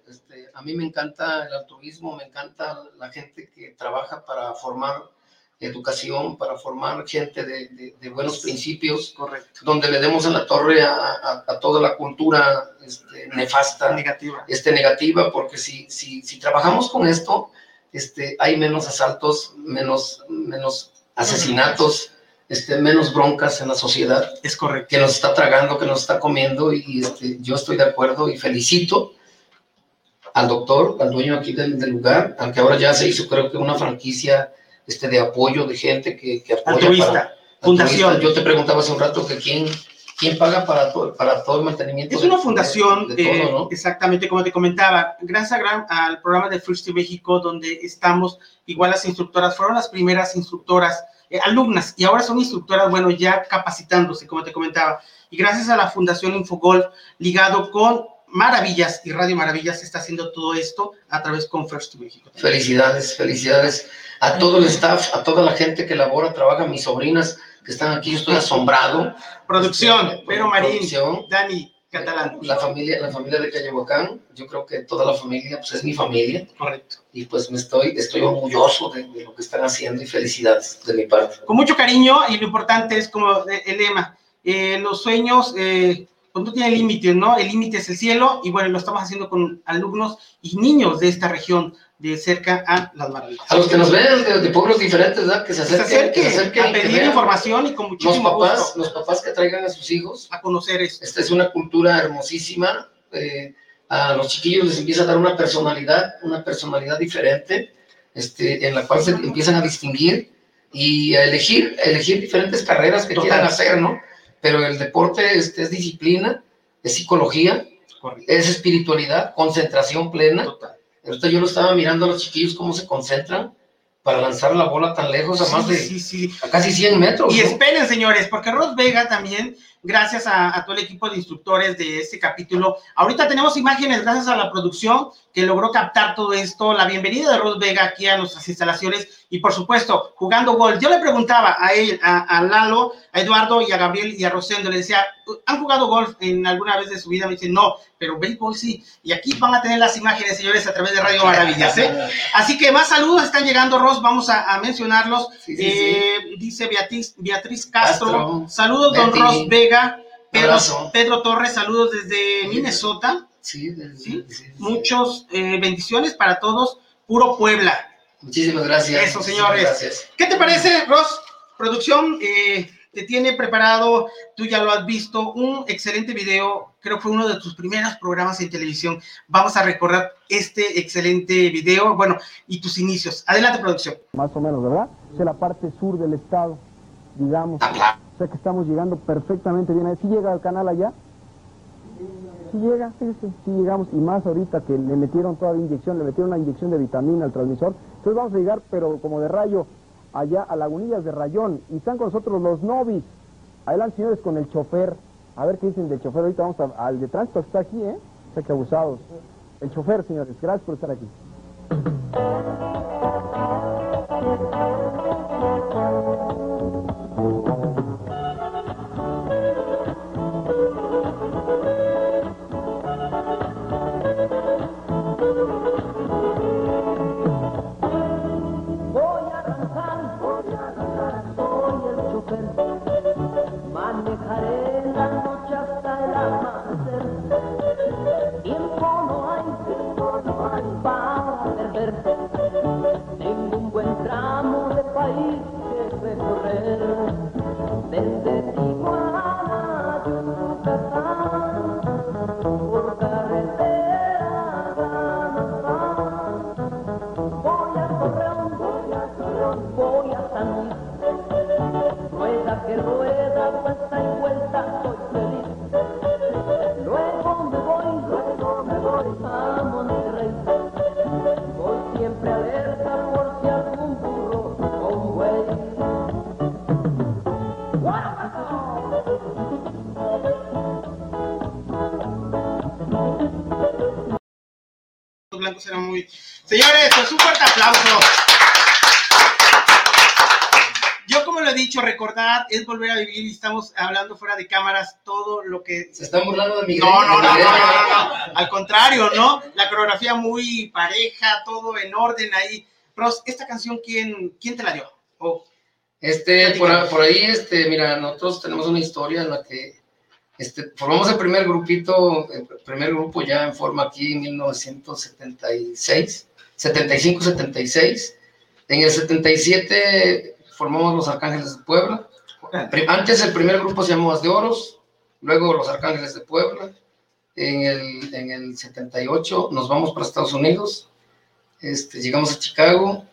A mí me encanta el altruismo, me encanta la gente que trabaja para formar educación, para formar gente de, de- de buenos principios, Correcto. donde le demos en la torre a, a- a toda la cultura este, nefasta, Negativa. este, negativa, porque si, si, si trabajamos con esto, este, hay menos asaltos, menos, menos asesinatos, este, menos broncas en la sociedad Es correcto. que nos está tragando, que nos está comiendo, y este, yo estoy de acuerdo y felicito al doctor, al dueño aquí del, del lugar, al que ahora ya se hizo creo que una franquicia este, de apoyo de gente que, que apoya Altruista. para- Fundación. altruista. Yo te preguntaba hace un rato que quién, quién paga para todo, para todo el mantenimiento. Es de- una fundación, de, de todo, eh, ¿no? exactamente como te comentaba, gracias a al programa de First in México, donde estamos, igual las instructoras, fueron las primeras instructoras, eh, alumnas, y ahora son instructoras, bueno, ya capacitándose, como te comentaba. Y gracias a la Fundación Infogolf, ligado con Maravillas y Radio Maravillas, está haciendo todo esto a través con First in México. Felicidades, felicidades a todo el staff, a toda la gente que labora, trabaja, mis sobrinas que están aquí, yo estoy asombrado. Producción, Este, Pero Marín, producción. Dani Catalán. La familia, la familia de Cayehuacán, yo creo que toda la familia, pues es mi familia, Correcto. y pues me estoy, estoy orgulloso de, de lo que están haciendo y felicidades de mi parte. con mucho cariño y lo importante es como eh, el lema, eh, los sueños eh, pues no tienen límites, ¿no? El límite es el cielo y bueno, lo estamos haciendo con alumnos y niños de esta región de cerca a las maravillas. A los que nos ven de, de pueblos diferentes, ¿verdad? Que se se acerquen, acerque que se acerquen a pedir información y con Los muchísimo papás, gusto los papás que traigan a sus hijos, a conocer esto. esta es una cultura hermosísima, eh, a los chiquillos les empieza a dar una personalidad, una personalidad diferente, este, en la cual se empiezan a distinguir y a elegir, a elegir diferentes carreras que Total. quieran hacer, ¿no? Pero el deporte este, es disciplina, es psicología, es espiritualidad, concentración plena. Total. Ahorita yo lo estaba mirando a los chiquillos cómo se concentran para lanzar la bola tan lejos, a más Sí, de sí, sí. a casi 100 metros. Y ¿no? esperen, señores, porque Ros Vega también gracias a, a todo el equipo de instructores de este capítulo. Ahorita tenemos imágenes gracias a la producción que logró captar todo esto, la bienvenida de Ros Vega aquí a nuestras instalaciones y por supuesto jugando golf. Yo le preguntaba a él, a, a Lalo, a Eduardo y a Gabriel y a Rosendo, le decía, ¿han jugado golf en alguna vez de su vida? Me dicen, no, pero béisbol sí. Y aquí van a tener las imágenes, señores, a través de Radio Maravillas. ¿eh? Así que más saludos están llegando, Ros, vamos a, a mencionarlos. Sí, sí, Eh, Dice Beatriz, Beatriz Castro, Castro, saludos, don. Ros Vega. Pedro. Pedro Torres, saludos desde Minnesota. Sí, sí, ¿Sí? sí, sí. Muchos eh, bendiciones para todos. Puro Puebla. Muchísimas gracias. Eso, señores. Gracias. ¿Qué te parece, Ross? Producción eh, te tiene preparado, tú ya lo has visto, un excelente video. Creo que fue uno de tus primeros programas en televisión. Vamos a recordar este excelente video, bueno, y tus inicios. Adelante, producción. más o menos, ¿verdad? Es la parte sur del estado, digamos. Aplausos. O sea que estamos llegando perfectamente bien. ¿Sí llega al canal allá? Sí llegamos. Y más ahorita que le metieron toda la inyección, le metieron una inyección de vitamina al transmisor. Entonces vamos a llegar, pero como de rayo, allá a Lagunillas de Rayón. Y están con nosotros los novis. Adelante, señores, con el chofer. A ver qué dicen del chofer. Ahorita vamos a- al de tránsito que está aquí, ¿eh? O sea que abusados. El chofer, señores. Gracias por estar aquí. Es volver a vivir y estamos hablando fuera de cámaras todo lo que Se están burlando de mi No, no, no, no, no, gremio. no, no. Al contrario, ¿no? La coreografía muy pareja, todo en orden ahí. Ross, ¿esta canción quién, quién te la dio? Oh, Este, por ahí, este, mira, nosotros tenemos una historia en la que este, formamos el primer grupito, el primer grupo ya en forma aquí en 1976, 75-76. En el 77 formamos los Arcángeles de Puebla. Antes el primer grupo se llamó As de Oros, luego los Arcángeles de Puebla. En el, en el 78 nos vamos para Estados Unidos, este, llegamos a Chicago,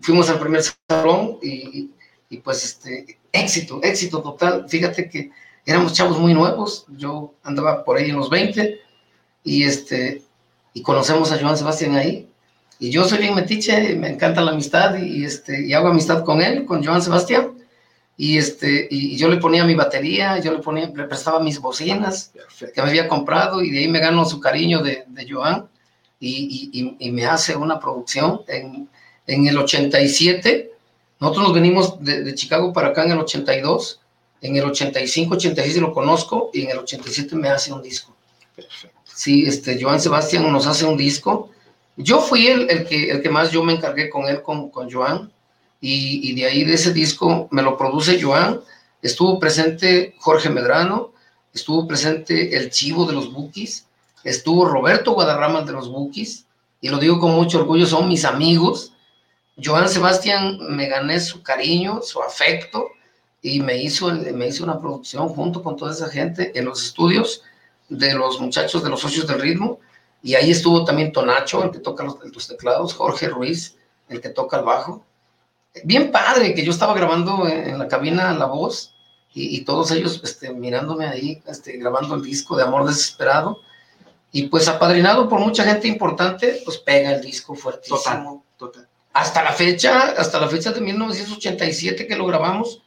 fuimos al primer salón y- y pues este, éxito, éxito total. Fíjate que éramos chavos muy nuevos, yo andaba por ahí en los 20 y, este, y conocemos a Joan Sebastián ahí. Y yo soy bien metiche, me encanta la amistad y, y, este, y hago amistad con él, con Joan Sebastián. Y, este, y, yo le ponía mi batería, yo le, ponía, le prestaba mis bocinas que me había comprado y de ahí me gano su cariño de, de Joan y, y- y- me hace una producción en, en el 87. Nosotros nos venimos de, de Chicago para acá en el 82. En el 85, 86 lo conozco y en el 87 me hace un disco. Sí, este, Joan Sebastián nos hace un disco. Yo fui el, el, que, el que más yo me encargué con él, con, con Joan, y, de ahí de ese disco me lo produce Joan. Estuvo presente Jorge Medrano, estuvo presente el Chivo de los Bukis, estuvo Roberto Guadarrama de los Bukis, y lo digo con mucho orgullo, son mis amigos. Joan Sebastián me gané su cariño, su afecto, y me hizo, me hizo una producción junto con toda esa gente en los estudios de los muchachos de los socios del ritmo, y ahí estuvo también Tonacho, el que toca los, los teclados, Jorge Ruiz, el que toca el bajo. Bien padre, que yo estaba grabando en, la cabina la voz, y, y todos ellos este, mirándome ahí, este, grabando el disco de Amor Desesperado, y pues apadrinado por mucha gente importante, pues pega el disco fuertísimo. total, total. Hasta la fecha, hasta la fecha de 1987 que lo grabamos,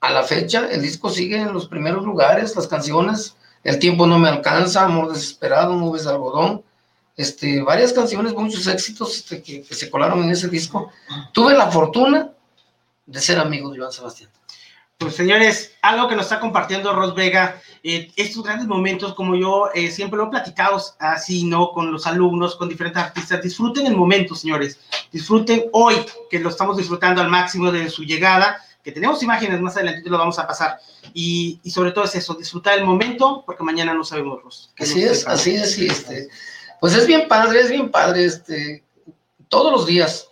a la fecha el disco sigue en los primeros lugares, las canciones, El tiempo no me alcanza, Amor desesperado, Nubes de algodón, este, varias canciones, muchos éxitos este, que, que se colaron en ese disco. Tuve la fortuna de ser amigo de Joan Sebastián. Pues señores, algo que nos está compartiendo Ros Vega, eh, estos grandes momentos, como yo eh, siempre lo he platicado así, ¿no? Con los alumnos, con diferentes artistas, disfruten el momento, señores. Disfruten hoy, que lo estamos disfrutando al máximo de su llegada, que tenemos imágenes más adelante, lo vamos a pasar. Y, y sobre todo es eso, disfrutar el momento, porque mañana no sabemos, Ros. Así es, así es, y este, pues es bien padre, es bien padre, este, todos los días,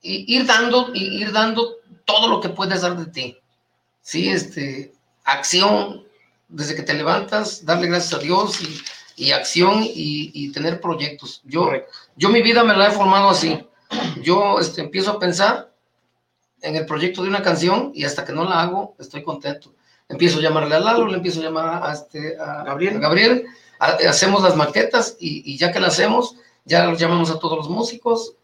y ir dando, y ir dando todo lo que puedes dar de ti, sí, este, acción, desde que te levantas, darle gracias a Dios, y, y acción, y, y tener proyectos. Yo, yo mi vida me la he formado así, yo, este, empiezo a pensar en el proyecto de una canción, y hasta que no la hago, estoy contento. Empiezo a llamarle a Lalo, le empiezo a llamar a, este, a Gabriel. a Gabriel, hacemos las maquetas y, y ya que la hacemos, ya llamamos a todos los músicos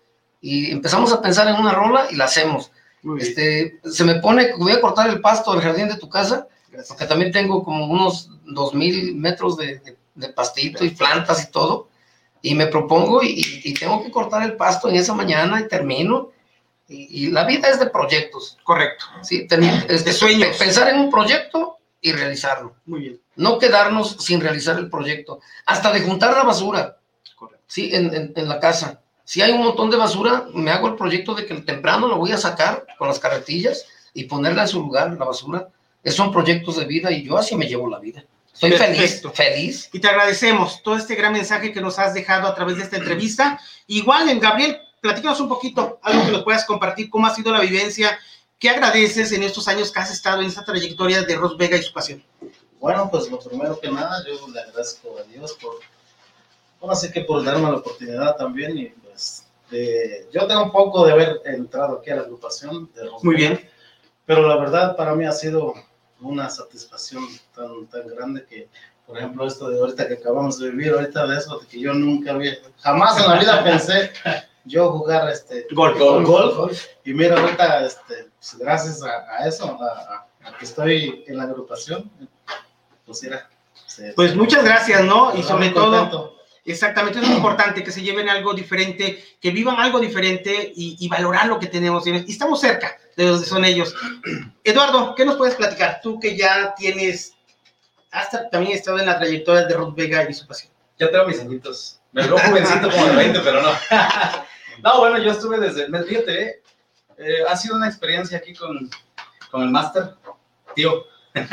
y empezamos a pensar en una rola y la hacemos. Este, se me pone, voy a cortar el pasto del jardín de tu casa, Gracias. porque también tengo como unos dos mil metros de, de- de pastito y plantas y todo, y me propongo y, y tengo que cortar el pasto en esa mañana y termino. Y, y la vida es de proyectos, Correcto. ¿sí? Ten- este, sueños. Pensar en un proyecto y realizarlo Muy bien. no quedarnos sin realizar el proyecto, hasta de juntar la basura, Correcto. sí, en, en- en la casa. Si hay un montón de basura, me hago el proyecto de que temprano lo voy a sacar con las carretillas y ponerla en su lugar, la basura. Esos son proyectos de vida y yo así me llevo la vida. Estoy Perfecto. feliz, feliz. Y te agradecemos todo este gran mensaje que nos has dejado a través de esta entrevista. Igual, en Gabriel, platícanos un poquito, algo que nos puedas compartir, cómo ha sido la vivencia, qué agradeces en estos años que has estado en esta trayectoria de Ros Vega y su pasión. Bueno, pues lo primero que nada, yo le agradezco a Dios por, bueno, así que por darme la oportunidad también y pues de- yo tengo un poco de haber entrado aquí a la agrupación de Roswell, Muy bien. pero la verdad para mí ha sido una satisfacción tan, tan grande que, por ejemplo, esto de ahorita que acabamos de vivir, ahorita de eso, de que yo nunca había, jamás en la vida pensé yo jugar este Golf. golf, y mira, ahorita, este, pues, gracias a, a eso, a, que estoy en la agrupación, pues se- Pues muchas gracias, ¿no? Y sobre todo, exactamente, es muy importante que se lleven algo diferente, que vivan algo diferente y, y valorar lo que tenemos. Y estamos cerca de donde son ellos. [clears throat] Eduardo, ¿qué nos puedes platicar? Tú que ya tienes, hasta también estado en la trayectoria de Ros Vega y su pasión. Ya tengo mis añitos. Me veo jovencito como de 20, pero no. [laughs] no, bueno, yo estuve desde. Fíjate, eh, ha sido una experiencia aquí con, con el máster, tío. [laughs]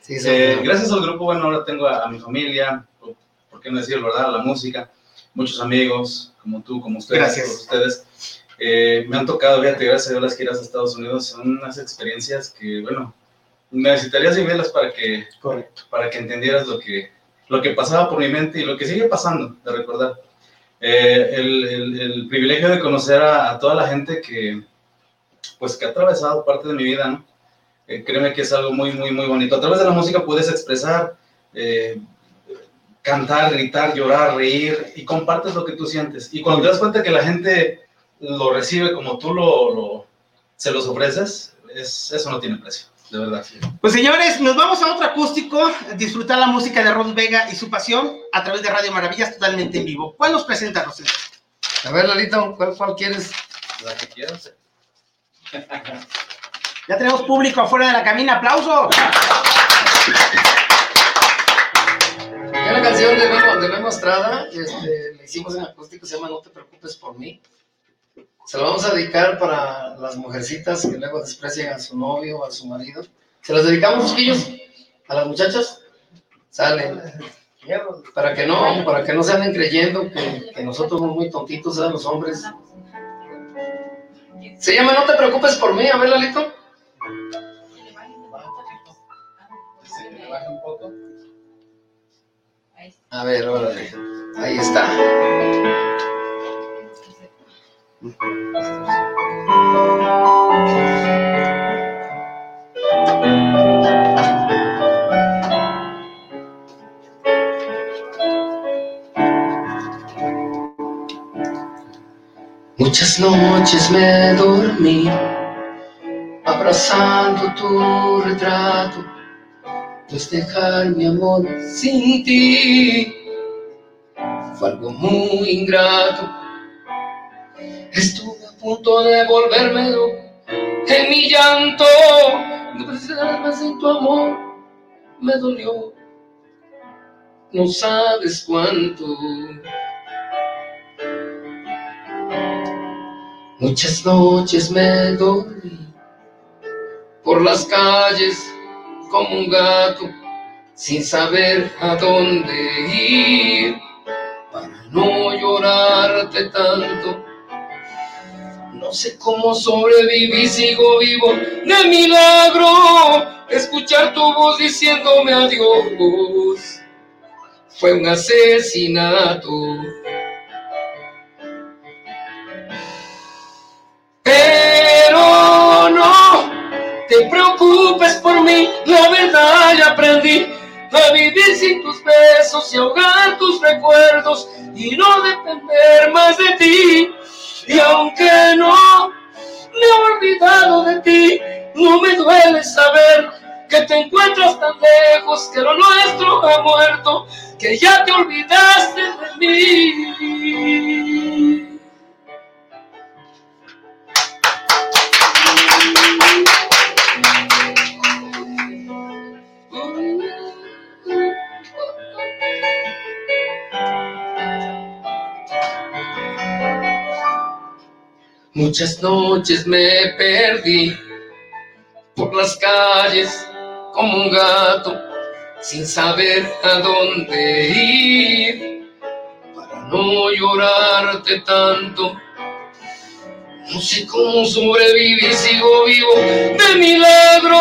Sí, sí, Eh, gracias al grupo, bueno, ahora tengo a, a mi familia, por, qué no decirlo, ¿verdad? A la música, muchos amigos, como tú, como ustedes, Gracias. todos ustedes. Eh, me han tocado, fíjate, gracias a Dios, las giras a Estados Unidos. Son unas experiencias que, bueno, necesitarías vivirlas para que, Correcto. para que entendieras lo que, lo que pasaba por mi mente y lo que sigue pasando, de recordar. Eh, el, el- el privilegio de conocer a, a toda la gente que, pues, que ha atravesado parte de mi vida, ¿no? Eh, créeme que es algo muy, muy, muy bonito. A través de la música puedes expresar, eh, cantar, gritar, llorar, reír y compartes lo que tú sientes. Y cuando te das cuenta que la gente lo recibe como tú lo, lo- se los ofreces, es, eso no tiene precio, de verdad. Pues señores, nos vamos a otro acústico, disfrutar la música de Ros Vega y su pasión a través de Radio Maravillas totalmente en vivo. ¿Cuál nos presenta, Rosel? A ver, Lalita, ¿cuál, cuál quieres? La que quieras. Ya tenemos público afuera de la cabina, aplauso. Hay una canción de Memo, de Memo Estrada, este, la hicimos en acústico, se llama No te preocupes por mí. Se la vamos a dedicar para las mujercitas que luego desprecian a su novio o a su marido. ¿Se las dedicamos, chiquillos? ¿A las muchachas? Sale. Para que no, para que no se anden creyendo que, que nosotros somos muy tontitos, ¿sabes? Los hombres. Se llama No te preocupes por mí, a ver, Lalito. A ver, órale. Ahí está. Muchas noches me dormí abrazando tu retrato, pues dejar mi amor sin ti fue algo muy ingrato. Estuve a punto de volverme loco en mi llanto, pensar más en tu amor, me dolió, no sabes cuánto. Muchas noches me dormí por las calles como un gato, sin saber a dónde ir, para no llorarte tanto. No sé cómo sobreviví, sigo vivo de milagro. Escuchar tu voz diciéndome adiós fue un asesinato. Te preocupes por mí, la verdad ya aprendí a vivir sin tus besos y ahogar tus recuerdos y no depender más de ti. Y aunque no me he olvidado de ti, no me duele saber que te encuentras tan lejos, que lo nuestro ha muerto, que ya te olvidaste de mí. Muchas noches me perdí por las calles como un gato sin saber a dónde ir para no llorarte tanto. No sé cómo sobrevivir, sigo vivo de milagro.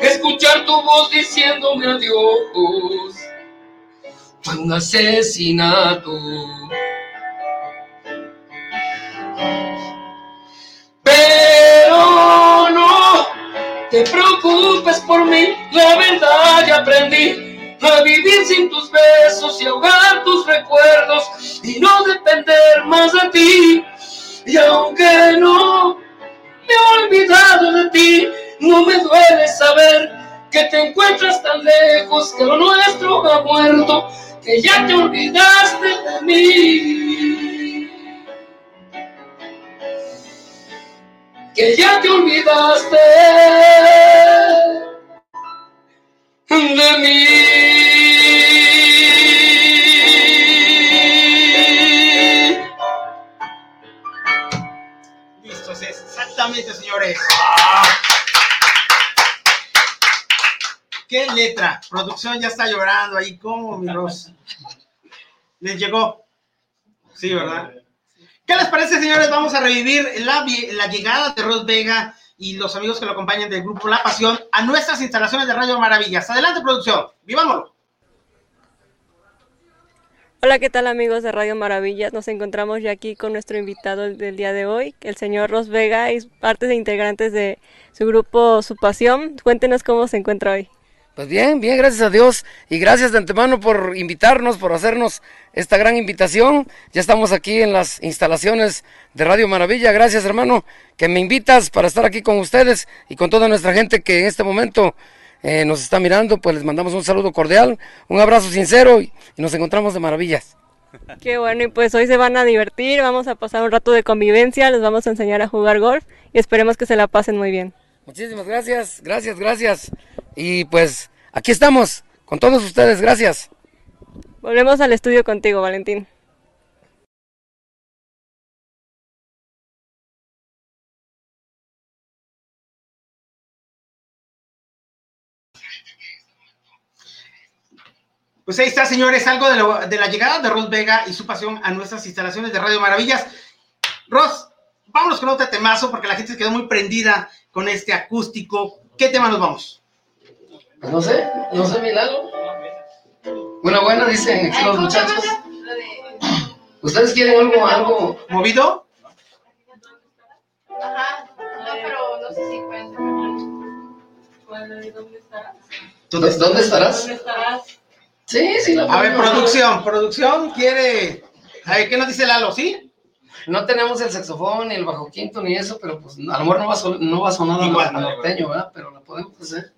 Escuchar tu voz diciéndome adiós fue un asesinato. Te preocupes por mí, la verdad ya aprendí a vivir sin tus besos y ahogar tus recuerdos y no depender más de ti. Y aunque no me he olvidado de ti, no me duele saber que te encuentras tan lejos, que lo nuestro ha muerto, que ya te olvidaste de mí. Que ya te olvidaste de mí. Listos, exactamente, señores. ¿Qué letra? Producción ya está llorando ahí. ¿Cómo, mi Ros? ¿Les llegó? Sí, ¿verdad? ¿Qué les parece, señores? Vamos a revivir la, llegada de Ros Vega y los amigos que lo acompañan del grupo La Pasión a nuestras instalaciones de Radio Maravillas. Adelante, producción. ¡Vivámoslo! Hola, ¿qué tal amigos de Radio Maravillas? Nos encontramos ya aquí con nuestro invitado del día de hoy, el señor Ros Vega y parte de integrantes de su grupo Su Pasión. Cuéntenos cómo se encuentra hoy. Pues bien, bien, gracias a Dios y gracias de antemano por invitarnos, por hacernos esta gran invitación. Ya estamos aquí en las instalaciones de Radio Maravilla. Gracias, hermano, que me invitas para estar aquí con ustedes y con toda nuestra gente que en este momento eh, nos está mirando. Pues les mandamos un saludo cordial, un abrazo sincero y, y nos encontramos de maravillas. [laughs] Qué bueno, y pues hoy se van a divertir, vamos a pasar un rato de convivencia, les vamos a enseñar a jugar golf y esperemos que se la pasen muy bien. Muchísimas gracias, gracias, gracias. Y pues aquí estamos con todos ustedes, gracias. Volvemos al estudio contigo, Valentín. Pues ahí está, señores, algo de, lo- de la llegada de Ros Vega y su pasión a nuestras instalaciones de Radio Maravillas. Ros, vámonos con otro temazo porque la gente se quedó muy prendida con este acústico. ¿Qué tema nos vamos? Pues no sé, no sé, Milagro. Buena, buena, dicen aquí los muchachos. ¿Ustedes quieren algo, algo? ¿Movido? Ajá, no, pero no sé si cuenta. ¿Dónde estarás? ¿Dónde, dónde estarás? estarás? Sí, sí, la A ver, producción, producción quiere. A ver, ¿qué nos dice Lalo? ¿Sí? no tenemos el saxofón ni el bajo quinto ni eso, pero pues a lo mejor no va a, son- no va a sonar Igual, a norteño, ¿verdad? Pero lo podemos hacer.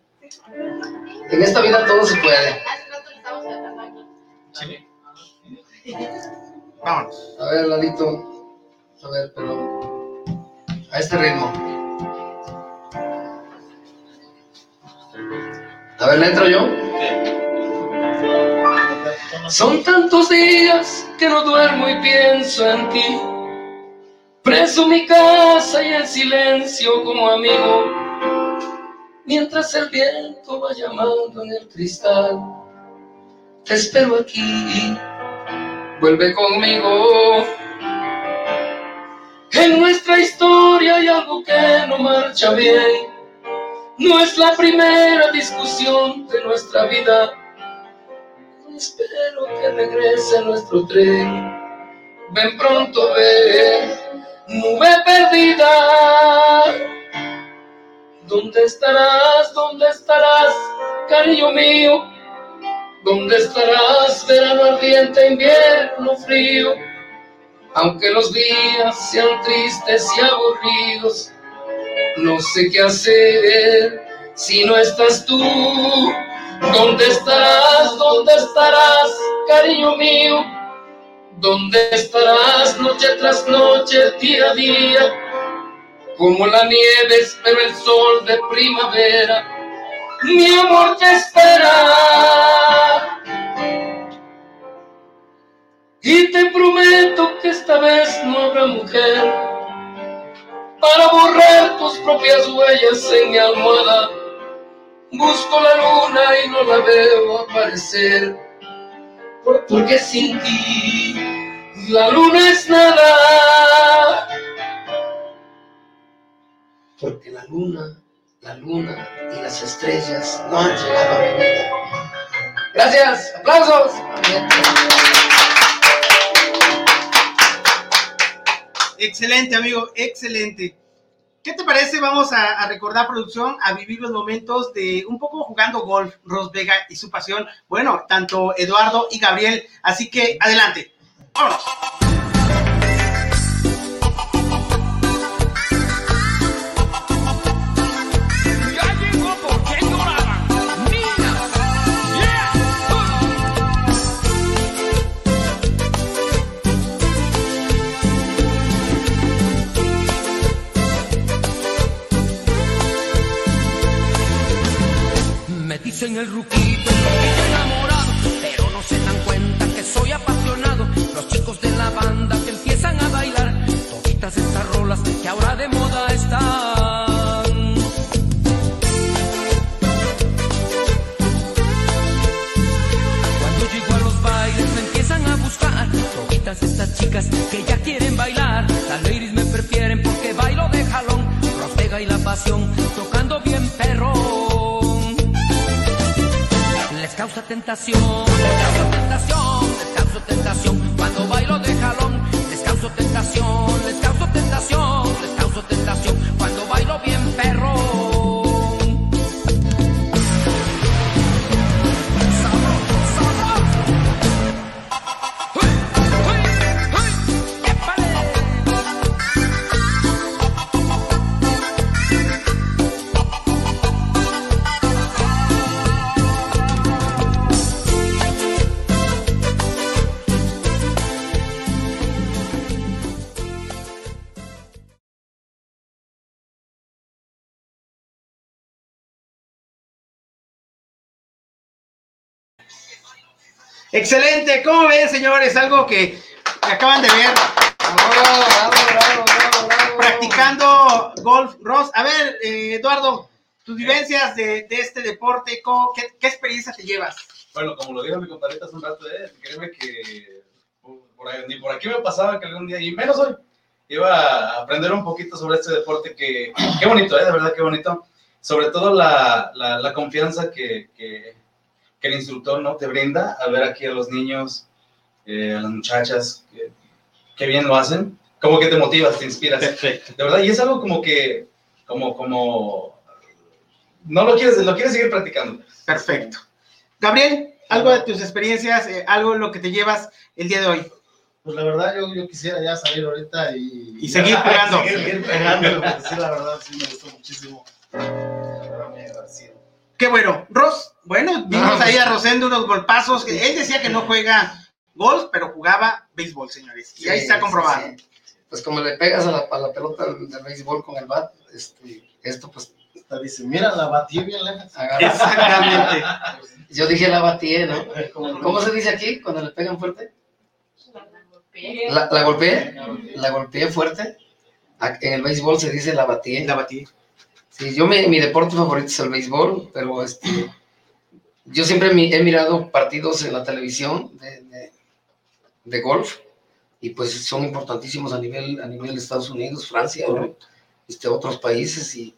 En esta vida todo se puede. Hace rato le estamos cantando aquí. Vámonos. A ver, Lalito. A ver, pero. A este ritmo. A ver, ¿le entro yo? Son tantos días que no duermo y pienso en ti. Preso mi casa y en silencio como amigo. Mientras el viento va llamando en el cristal. Te espero aquí. Vuelve conmigo. En nuestra historia hay algo que no marcha bien. No es la primera discusión de nuestra vida. Espero que regrese nuestro tren. Ven pronto, ven, nube perdida. ¿Dónde estarás? ¿Dónde estarás, cariño mío? ¿Dónde estarás, verano ardiente, invierno frío? Aunque los días sean tristes y aburridos, no sé qué hacer si no estás tú. ¿Dónde estarás? ¿Dónde estarás, cariño mío? ¿Dónde estarás noche tras noche, día a día? Como la nieve espero el sol de primavera. Mi amor te espera. Y te prometo que esta vez no habrá mujer para borrar tus propias huellas en mi almohada. Busco la luna y no la veo aparecer, por- porque sin ti la luna es nada. Porque la luna, la luna y las estrellas no han llegado a mi vida. Gracias, aplausos. Excelente, amigo, excelente. ¿Qué te parece? Vamos a, recordar producción, a vivir los momentos de un poco jugando golf, Ros Vega y su pasión. Bueno, tanto Eduardo y Gabriel. Así que adelante. Vámonos. Dicen el ruquito, ruquito enamorado, pero no se dan cuenta que soy apasionado. Los chicos de la banda que empiezan a bailar, toditas estas rolas que ahora de moda están. Toditas estas chicas que ya quieren bailar Las ladies me prefieren porque bailo de jalón Rostega y la pasión tentación, Excelente. ¿Cómo ven, señores? Algo que, acaban de ver. Practicando golf, Ross. A ver, eh, Eduardo, tus vivencias de, de este deporte, ¿cómo- qué, qué experiencia te llevas? Bueno, como lo dijo mi compadrita hace un rato, eh, créeme que por ahí- ni por aquí me pasaba que algún día, y menos hoy, iba a aprender un poquito sobre este deporte que, qué bonito, eh, de verdad, qué bonito. Sobre todo la, la, la confianza que, que, que el instructor ¿no? te brinda al ver aquí a los niños, eh, a las muchachas, que, que bien lo hacen, como que te motivas, te inspiras. Perfecto. De verdad, y es algo como que, como, como, no lo quieres, lo quieres seguir practicando. Perfecto. Gabriel, algo de tus experiencias, eh, algo en lo que te llevas el día de hoy. Pues la verdad, yo, yo quisiera ya salir ahorita y... Y seguir pegando. Seguir, [laughs] seguir pegando, sí, la verdad, sí me gustó muchísimo. La verdad, muy agradecido. Qué bueno. Ros, bueno, vimos Ah, ahí a Rosendo unos golpazos. que Él decía que no juega golf, pero jugaba béisbol, señores. Y ahí Sí, está comprobado. sí. Pues como le pegas a la, a la pelota del, del béisbol con el bat, este, esto pues Hasta dice, mira, la batí bien lejos. agarra. Exactamente. [laughs] Yo dije la batí, ¿no? ¿Cómo se dice aquí cuando le pegan fuerte? La, la golpeé, la golpeé fuerte. En el béisbol se dice la batí. La batí. Sí, yo mi, mi deporte favorito es el béisbol, pero este, yo siempre mi- he mirado partidos en la televisión de, de- de golf y pues son importantísimos a nivel, a nivel de Estados Unidos, Francia, ¿no? este, otros países y,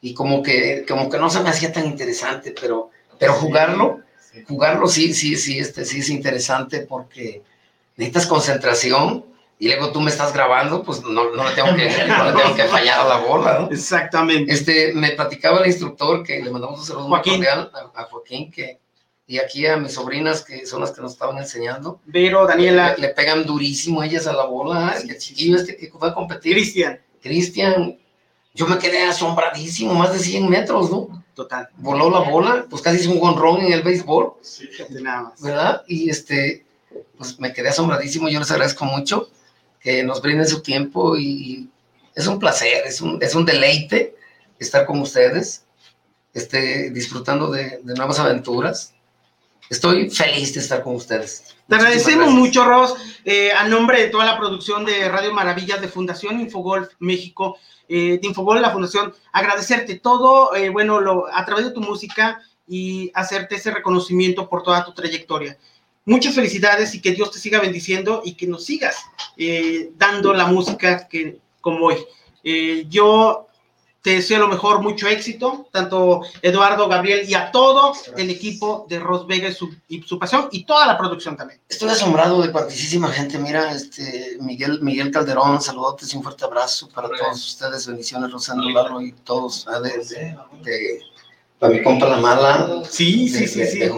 y como, que, como que no se me hacía tan interesante, pero, pero jugarlo, Sí. jugarlo sí, sí, sí, este, sí es interesante porque necesitas concentración y luego tú me estás grabando, pues no, no le tengo que, no le tengo que [laughs] fallar a la bola, ¿no? Exactamente. Este, me platicaba el instructor que le mandamos un saludo muy Joaquín. cordial a, a Joaquín que, y aquí a mis sobrinas que son las que nos estaban enseñando. Vero, Daniela, Le, le pegan durísimo ellas a la bola. El chiquillo este que fue a competir, Cristian. Cristian, yo me quedé asombradísimo, más de 100 metros, ¿no? Total. Voló la bola, pues casi hizo un gonrón en el béisbol, Fíjate nada más. ¿verdad? Y este, pues me quedé asombradísimo, yo les agradezco mucho que nos brinden su tiempo y es un placer, es un, es un deleite estar con ustedes, este, disfrutando de, de nuevas aventuras. Estoy feliz de estar con ustedes. Te Muchísimas agradecemos gracias. mucho, Ros, eh, a nombre de toda la producción de Radio Maravillas de Fundación Infogolf México, eh, de Infogolf, la Fundación, agradecerte todo, eh, bueno, lo, a través de tu música y hacerte ese reconocimiento por toda tu trayectoria. Muchas felicidades y que Dios te siga bendiciendo y que nos sigas eh, dando la música que como hoy. Eh, yo te deseo lo mejor, mucho éxito, tanto Eduardo, Gabriel y a todo el equipo de Ros Vega y su, y su pasión y toda la producción también. Estoy asombrado de partísima gente. Mira, este Miguel, Miguel Calderón, saludotes y un fuerte abrazo para todos ustedes. Bendiciones, Rosendo Lalo y todos. de, de- de- para mi compa La Mala, Sí, de, sí, sí, de- sí. de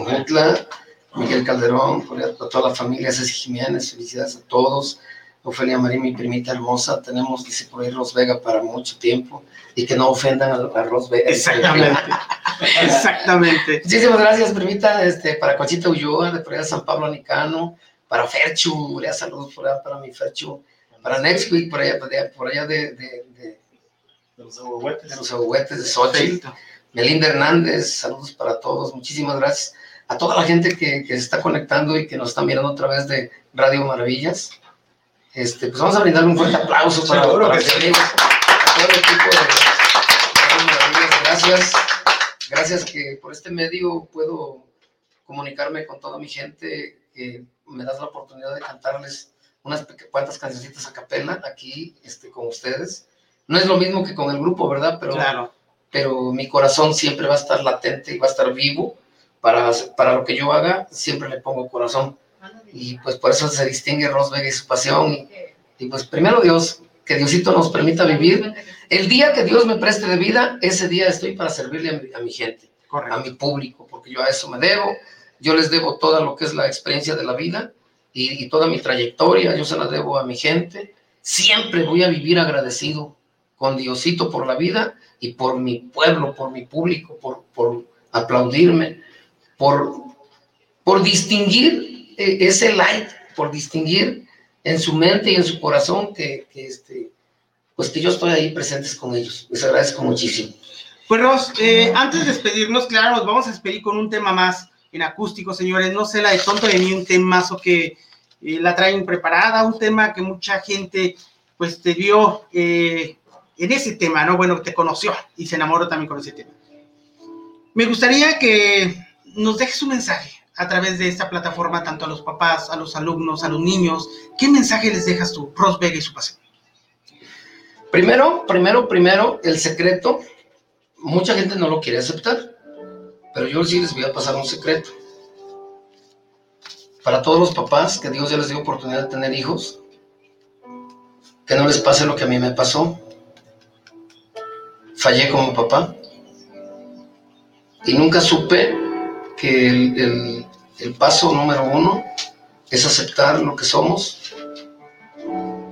Miguel Calderón, por- a toda la familia, Ceci Jiménez, felicidades a todos. Ofelia María, mi primita hermosa, tenemos, dice por ahí, Ros Vega para mucho tiempo y que no ofendan a, a Ros Vega. Exactamente. [laughs] Exactamente. Muchísimas gracias, primita, este, para Conchita Ulloa, de por allá de San Pablo Nicano, para Ferchu, le saludos por allá para mi Ferchu, para Next Week, por allá, por allá, por allá de, de, de, De los ahuehuetes. de los de Xochitl. Melinda Hernández, saludos para todos, muchísimas gracias a toda la gente que, que se está conectando y que nos está mirando a través de Radio Maravillas. Este, pues vamos a brindarle un fuerte aplauso para, Seguro para que mis sí. amigos, a todo el equipo de Radio Maravillas. Gracias, gracias que por este medio puedo comunicarme con toda mi gente, que me das la oportunidad de cantarles unas cuantas cancioncitas a capela aquí este, con ustedes. No es lo mismo que con el grupo, ¿verdad? Pero Claro. pero mi corazón siempre va a estar latente y va a estar vivo. Para, para lo que yo haga, siempre le pongo corazón. Y pues por eso se distingue Rosberg y su pasión. Y, y pues primero Dios, que Diosito nos permita vivir. El día que Dios me preste de vida, ese día estoy para servirle a mi, a mi gente, a Correcto. mi público, porque yo a eso me debo. Yo les debo toda lo que es la experiencia de la vida y, y toda mi trayectoria, yo se la debo a mi gente. Siempre voy a vivir agradecido con Diosito por la vida y por mi pueblo, por mi público, por, por aplaudirme, por, por distinguir eh, ese light, por distinguir en su mente y en su corazón que, que, este, pues que yo estoy ahí presentes con ellos. Les agradezco muchísimo. Pues Ros, eh, antes de despedirnos, claro, nos vamos a despedir con un tema más en acústico, señores. No sé, la de tonto de mí, un temazo que eh, la traen preparada, un tema que mucha gente pues te vio eh, en ese tema, ¿no? Bueno, te conoció y se enamoró también con ese tema. Me gustaría que nos dejes un mensaje a través de esta plataforma, tanto a los papás, a los alumnos, a los niños. ¿Qué mensaje les dejas tú, Ros Vega y su pasión? Primero, primero, primero, el secreto, mucha gente no lo quiere aceptar, pero yo sí les voy a pasar un secreto. Para todos los papás, que Dios ya les dio oportunidad de tener hijos, que no les pase lo que a mí me pasó. Fallé como papá y nunca supe que el, el- paso número uno es aceptar lo que somos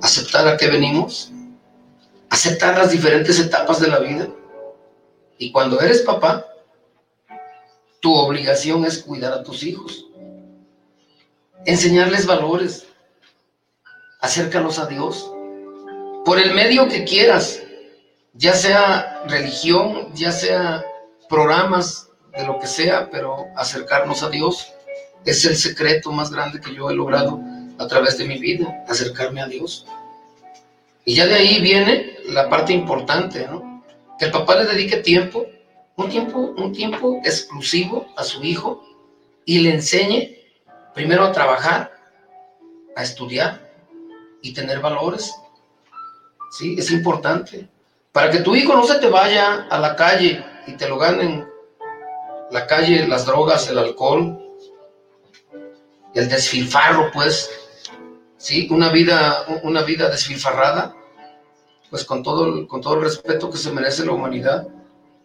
aceptar a qué venimos, aceptar las diferentes etapas de la vida. Y cuando eres papá, tu obligación es cuidar a tus hijos, enseñarles valores, acércalos a Dios, por el medio que quieras, ya sea religión, ya sea programas de lo que sea, pero acercarnos a Dios es el secreto más grande que yo he logrado a través de mi vida, acercarme a Dios. Y ya de ahí viene la parte importante, ¿no? Que el papá le dedique tiempo, un tiempo, un tiempo exclusivo a su hijo y le enseñe primero a trabajar, a estudiar y tener valores. Sí, es importante. Para que tu hijo no se te vaya a la calle y te lo ganen la calle, las drogas, el alcohol, el desfilfarro, pues, sí, una vida, una vida desfilfarrada, pues con todo, el- con todo el respeto que se merece la humanidad,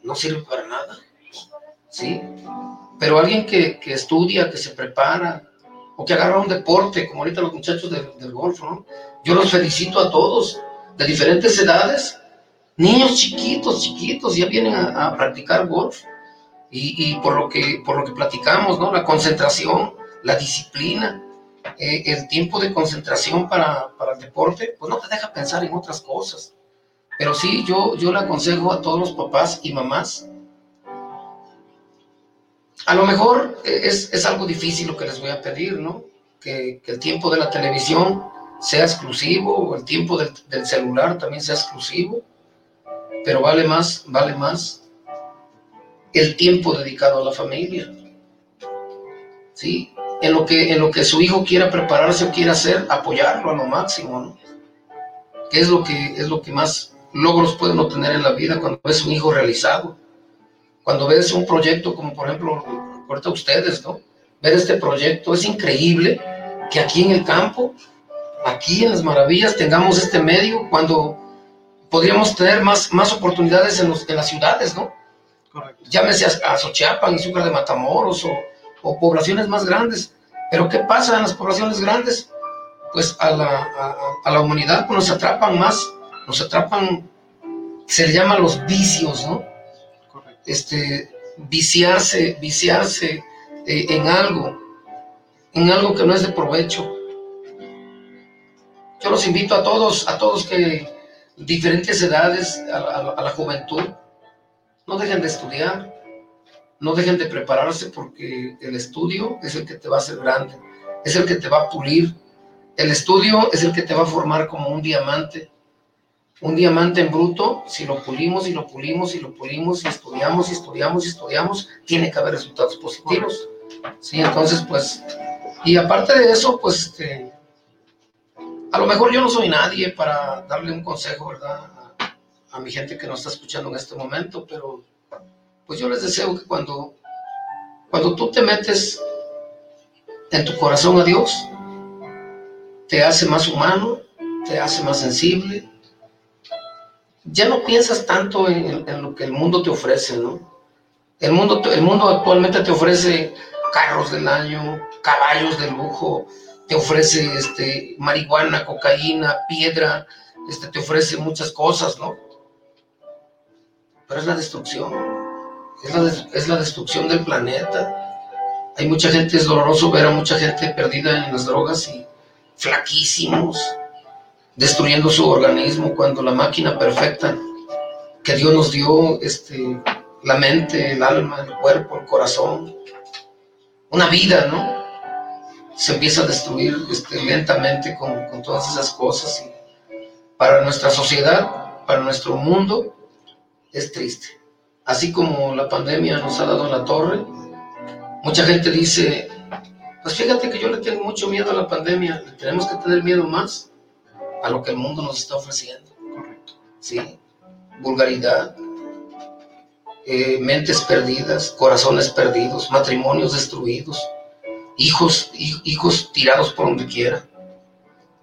no sirve para nada, sí. Pero alguien que, que estudia, que se prepara, o que agarra un deporte, como ahorita los muchachos del, golf, ¿no? Yo los felicito a todos, de diferentes edades, niños chiquitos, chiquitos, ya vienen a practicar golf. Y, y por, lo que, por lo que platicamos, ¿no? La concentración, la disciplina, eh, el tiempo de concentración para, para el deporte, pues no te deja pensar en otras cosas. Pero sí, yo, yo le aconsejo a todos los papás y mamás. A lo mejor eh, es, es algo difícil lo que les voy a pedir, ¿no? Que, que el tiempo de la televisión sea exclusivo, o el tiempo del, del celular también sea exclusivo, pero vale más, vale más el tiempo dedicado a la familia. ¿Sí? En lo que, en lo que su hijo quiera prepararse o quiera hacer, apoyarlo a lo máximo, ¿no? Que es lo que, es lo que más logros pueden obtener en la vida cuando ves un hijo realizado. Cuando ves un proyecto como por ejemplo, ahorita ustedes, ¿no? Ver este proyecto, es increíble que aquí en el campo, aquí en las maravillas, tengamos este medio cuando podríamos tener más, más oportunidades en, los, en las ciudades, ¿no? Correcto. llámese a, Xochiapan, Izúcar de Matamoros o, o poblaciones más grandes. Pero ¿qué pasa en las poblaciones grandes? Pues a la, a, a la humanidad pues, nos atrapan más, nos atrapan, se le llaman los vicios, ¿no? Correcto. Este, viciarse, viciarse eh, en algo, en algo que no es de provecho. Yo los invito a todos, a todos que diferentes edades, a, a- a la juventud, no dejen de estudiar, no dejen de prepararse porque el estudio es el que te va a hacer grande, es el que te va a pulir. El estudio es el que te va a formar como un diamante. Un diamante en bruto, si lo pulimos y lo pulimos y lo pulimos y estudiamos y estudiamos y estudiamos, tiene que haber resultados positivos. Sí, entonces pues, y aparte de eso, pues, este, a lo mejor yo no soy nadie para darle un consejo, ¿verdad? A, mi gente que nos está escuchando en este momento, pero pues yo les deseo que cuando, cuando tú te metes en tu corazón a Dios, te hace más humano, te hace más sensible. Ya no piensas tanto en, en lo que el mundo te ofrece, ¿no? El mundo, el mundo actualmente te ofrece carros del año, caballos de lujo, te ofrece este, marihuana, cocaína, piedra, este, te ofrece muchas cosas, ¿no? Pero es la destrucción, es la, es la destrucción del planeta. Hay mucha gente, es doloroso ver a mucha gente perdida en las drogas y flaquísimos, destruyendo su organismo cuando la máquina perfecta que Dios nos dio, este, la mente, el alma, el cuerpo, el corazón, una vida, ¿no? Se empieza a destruir este, lentamente con, con todas esas cosas. Y para nuestra sociedad, para nuestro mundo, es triste. Así como la pandemia nos ha dado en la torre, mucha gente dice, pues fíjate que yo le tengo mucho miedo a la pandemia, le tenemos que tener miedo más a lo que el mundo nos está ofreciendo. ¿Sí? Vulgaridad, eh, mentes perdidas, corazones perdidos, matrimonios destruidos, hijos, hij- hijos tirados por donde quiera.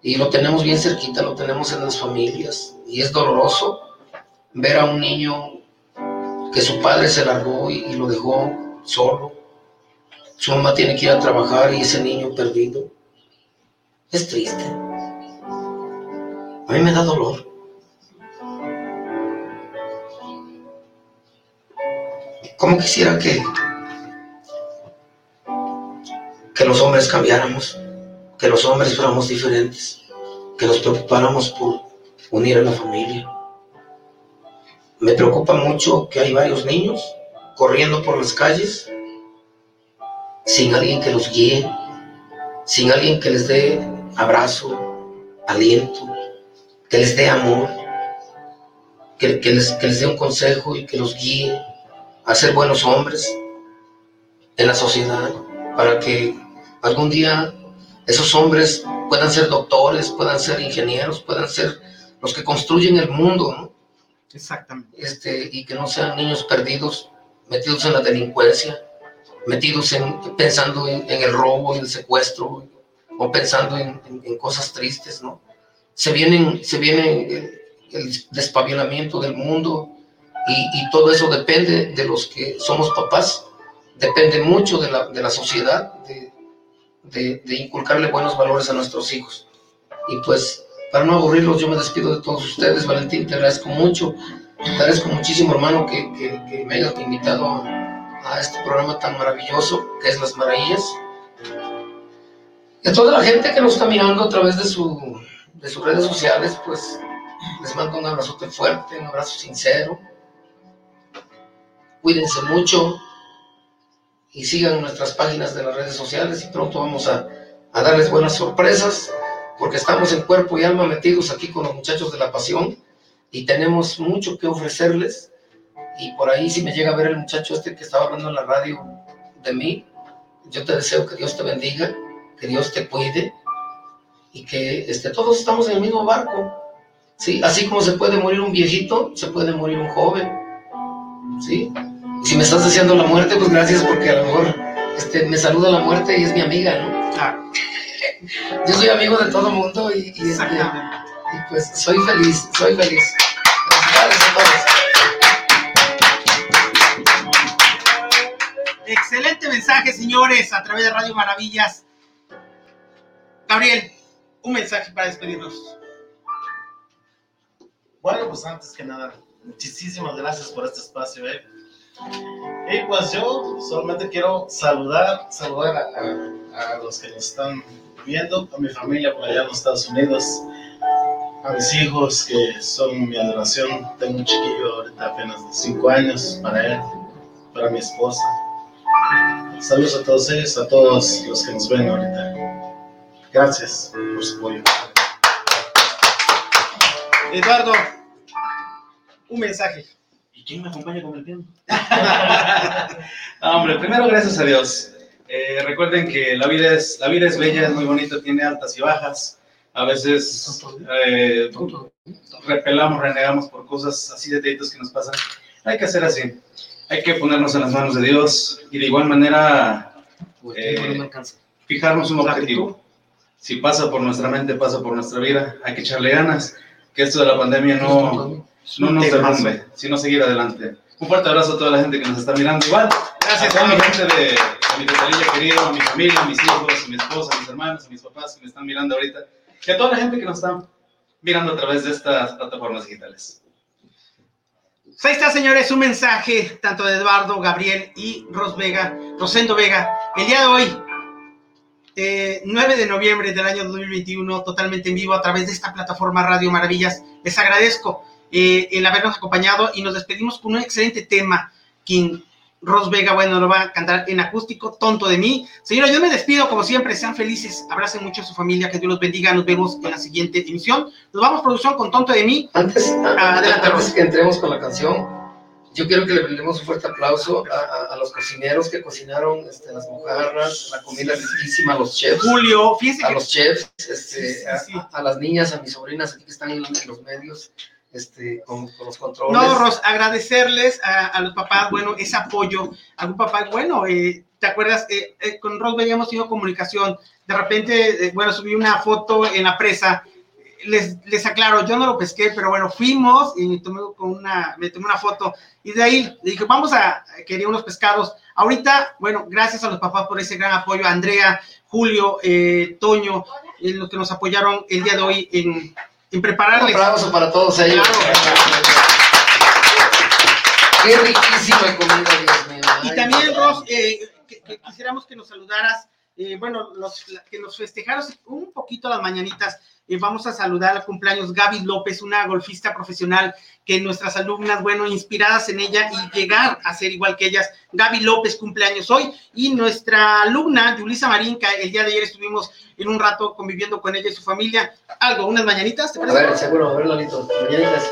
Y lo tenemos bien cerquita, lo tenemos en las familias. Y es doloroso ver a un niño que su padre se largó y, lo dejó solo. Su mamá tiene que ir a trabajar y ese niño perdido. Es triste. a mí me da dolor. ¿Cómo quisiera que, que los hombres cambiáramos, que los hombres fuéramos diferentes, que nos preocupáramos por unir a la familia? Me preocupa mucho que hay varios niños corriendo por las calles sin alguien que los guíe, sin alguien que les dé abrazo, aliento, que les dé amor, que, les, les dé un consejo y que los guíe a ser buenos hombres en la sociedad, para que algún día esos hombres puedan ser doctores, puedan ser ingenieros, puedan ser los que construyen el mundo, ¿no? Exactamente. este, y que no sean niños perdidos, metidos en la delincuencia, metidos en, pensando en, en el robo, en el secuestro, o pensando en, en- en cosas tristes, ¿no? Se vienen, se viene el, el despabilamiento del mundo y, y todo eso depende de los que somos papás, depende mucho de la, de la sociedad, de, de, de inculcarle buenos valores a nuestros hijos. Y pues, para no aburrirlos, yo me despido de todos ustedes. Valentín, te agradezco mucho. Te agradezco muchísimo, hermano, que, que, que me hayas invitado a, este programa tan maravilloso que es Las Maravillas. Y a toda la gente que nos está mirando a través de, su, de sus redes sociales, pues les mando un abrazote fuerte, un abrazo sincero. Cuídense mucho y sigan nuestras páginas de las redes sociales y pronto vamos a, a darles buenas sorpresas porque estamos en cuerpo y alma metidos aquí con los muchachos de la pasión y tenemos mucho que ofrecerles. Y por ahí, si me llega a ver el muchacho este que estaba hablando en la radio de mí, yo te deseo que Dios te bendiga, que Dios te cuide y que este, todos estamos en el mismo barco. ¿sí? Así como se puede morir un viejito, se puede morir un joven. ¿sí? Y si me estás deseando la muerte, pues gracias porque a lo mejor este, me saluda la muerte y es mi amiga, ¿no? Claro. Yo soy amigo de todo el mundo y, y, este, y pues soy feliz, soy feliz. Felicidades a todos. Excelente mensaje, señores, a través de Radio Maravillas. Gabriel, un mensaje para despedirnos. Bueno, pues antes que nada, muchísimas gracias por este espacio, ¿eh? Y pues yo solamente quiero saludar, saludar a, a- a los que nos están viendo, a mi familia por allá en los Estados Unidos, a mis hijos que son mi adoración. Tengo un chiquillo ahorita apenas de 5 años para él, para mi esposa. Saludos a todos ellos, a todos los que nos ven ahorita. Gracias por su apoyo. Eduardo, un mensaje. ¿Y quién me acompaña con el piano? [laughs] No, hombre, primero gracias a Dios. Eh, recuerden que la vida, es, la vida es bella, es muy bonita, tiene altas y bajas. A veces eh, repelamos, renegamos por cosas así de detallitos que nos pasan. Hay que hacer así. Hay que ponernos en las manos de Dios y de igual manera Porque Eh, fijarnos un La objetivo. Si pasa por nuestra mente, pasa por nuestra vida. Hay que echarle ganas. Que esto de la pandemia no, no nos derrumbe, sino seguir adelante. Un fuerte abrazo a toda la gente que nos está mirando. Igual, Gracias, a toda mi amigo. gente de a mi Tetalilla querido, a mi familia, a mis hijos, a mi esposa, a mis hermanos, a mis papás que me están mirando ahorita. Y a toda la gente que nos está mirando a través de estas plataformas digitales. Pues ahí está, señores, un mensaje tanto de Eduardo, Gabriel y Ros Vega, Rosendo Vega. El día de hoy, eh, 9 de noviembre del año 2021, totalmente en vivo a través de esta plataforma Radio Maravillas. Les agradezco eh, el habernos acompañado y nos despedimos con un excelente tema. Quien Ros Vega, bueno, lo va a cantar en acústico, tonto de mí. Señores, yo me despido, como siempre, sean felices, abracen mucho a su familia, que Dios los bendiga. Nos vemos en la siguiente emisión. Nos vamos, producción, con tonto de mí. Antes, Adelante, antes que entremos con la canción, yo quiero que le brindemos un fuerte aplauso a, a- a los cocineros que cocinaron este, las mojarras, la comida riquísima, a los chefs, Julio, fíjense a los chefs, este, Sí, sí, a- sí. A, a las niñas, a mis sobrinas aquí que están en los medios, este, con, con los controles. No, Ros, agradecerles a, a los papás, bueno, ese apoyo. Algún papá, bueno, eh, ¿te acuerdas? Eh, eh, con Ros habíamos tenido comunicación. De repente, eh, bueno, subí una foto en la presa. Les, les aclaro, yo no lo pesqué, pero bueno, fuimos y me tomé, con una, me tomé una foto. Y de ahí le dije, vamos a, quería unos pescados. Ahorita, bueno, gracias a los papás por ese gran apoyo. Andrea, Julio, Toño, los que nos apoyaron el día de hoy en, en Un aplauso para todos ellos. Qué riquísima comida, Dios mío. Y Ay, también, Ros, eh, que, que quisiéramos que nos saludaras, eh, bueno, los, que nos festejaras un poquito las mañanitas. Eh, vamos a saludar al cumpleaños Gaby López, una golfista profesional que nuestras alumnas, bueno, inspiradas en ella y llegar a ser igual que ellas. Gaby López cumpleaños hoy y nuestra alumna, Yulisa Marinca, el día de ayer estuvimos en un rato conviviendo con ella y su familia. Algo, unas mañanitas, ¿te A parece? ver, seguro, a ver, Lolito. Mañanitas.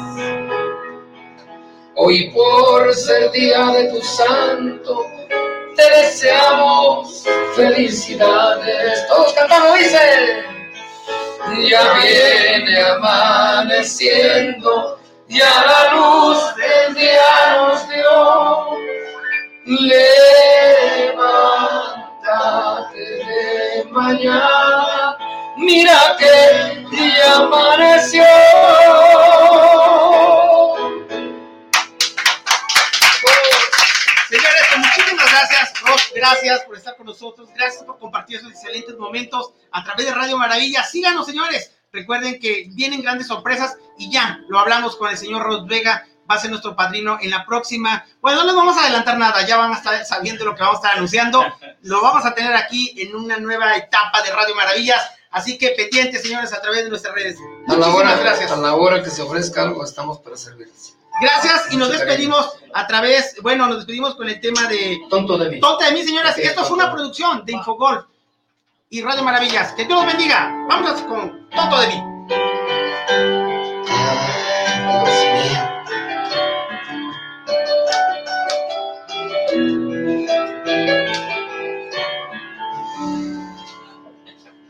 Hoy por ser día de tu santo, te deseamos felicidades. Todos cantando, dice. Ya viene amaneciendo, ya la luz del día nos dio. Levántate de mañana, mira que ya amaneció. Gracias, Ros, gracias por estar con nosotros, gracias por compartir esos excelentes momentos a través de Radio Maravilla. Síganos, señores. Recuerden que vienen grandes sorpresas y ya lo hablamos con el señor Ros Vega, va a ser nuestro padrino en la próxima. Bueno, no les vamos a adelantar nada, ya van a estar sabiendo lo que vamos a estar anunciando. Lo vamos a tener aquí en una nueva etapa de Radio Maravillas. Así que pendientes, señores, a través de nuestras redes. A la Muchísimas hora, gracias. a la hora que se ofrezca algo, estamos para servirles. Gracias y nos despedimos a través, bueno, nos despedimos con el tema de Tonto de mí. Tonta de mí, señoras. Ok, Esto fue tonto. una producción de Infogolf y Radio Maravillas. Que Dios los bendiga. Vámonos con Tonto de mí.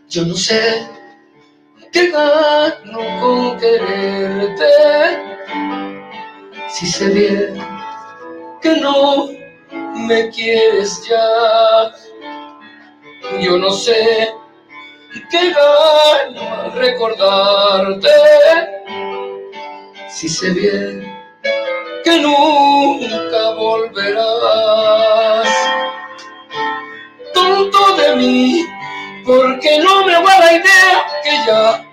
Yo no sé qué gano con quererte, si sé bien que no me quieres ya. Yo no sé qué gano al recordarte, si sé bien que nunca volverás. Tonto de mí, porque no me va la idea que ya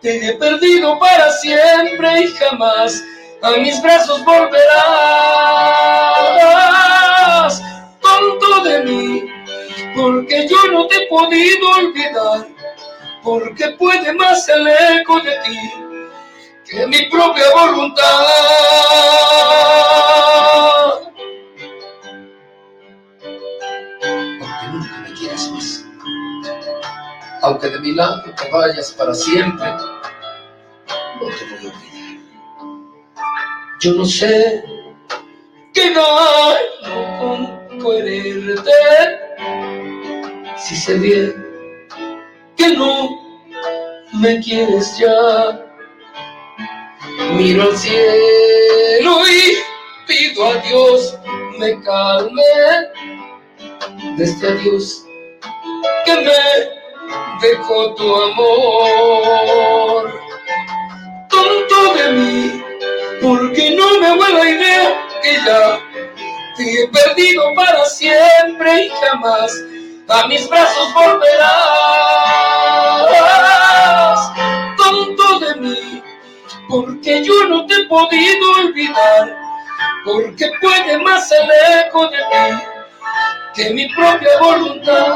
te he perdido para siempre y jamás a mis brazos volverás. Tonto de mí, porque yo no te he podido olvidar, porque puede más el eco de ti que mi propia voluntad. Aunque nunca me quieras más, aunque de mi lado te vayas para siempre, no te voy a olvidar. Yo no sé qué gano con quererte, si sé bien que no me quieres ya. Miro al cielo y pido a Dios me calme de este adiós que me dejó tu amor. Tonto de mí, porque no me vuelvo la idea que ya te he perdido para siempre y jamás a mis brazos volverás. Tonto de mí, porque yo no te he podido olvidar, porque puede más el eco de ti que mi propia voluntad.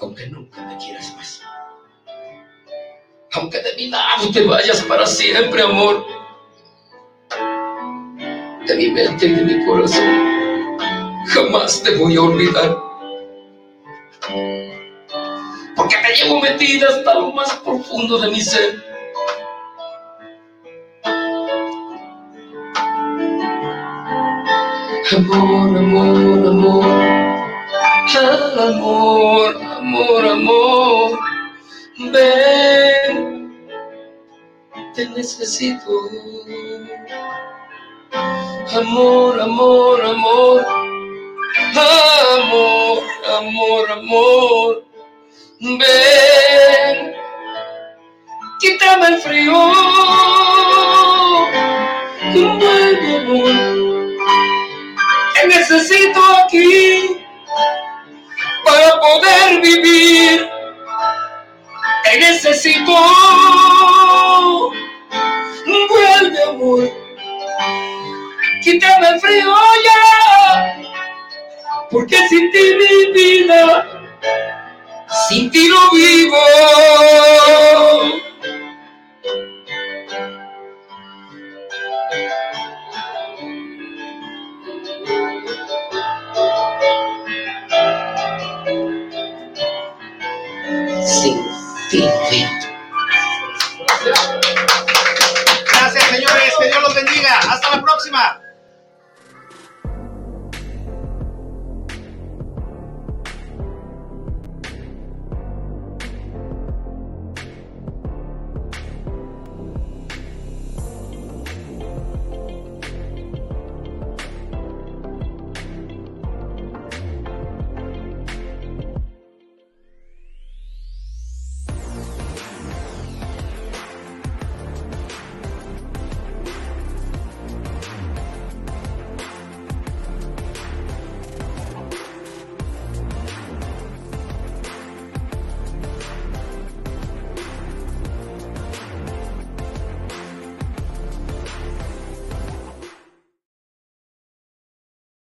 Aunque nunca me quieras más, aunque de mi lado te vayas para siempre, amor, de mi mente y de mi corazón, jamás te voy a olvidar. Porque te llevo metida hasta lo más profundo de mi ser. Amor, amor, amor, amor, amor, amor, ven, necesito. Amor, amor, amor, amor, amor, amor, ven, quítame el frío, ven, amor te necesito aquí para poder vivir. Te necesito. Amor. Quítame el frío ya. Porque sin ti mi vida, sin ti no vivo. Sin ti señores. Que Dios los bendiga. Hasta la próxima.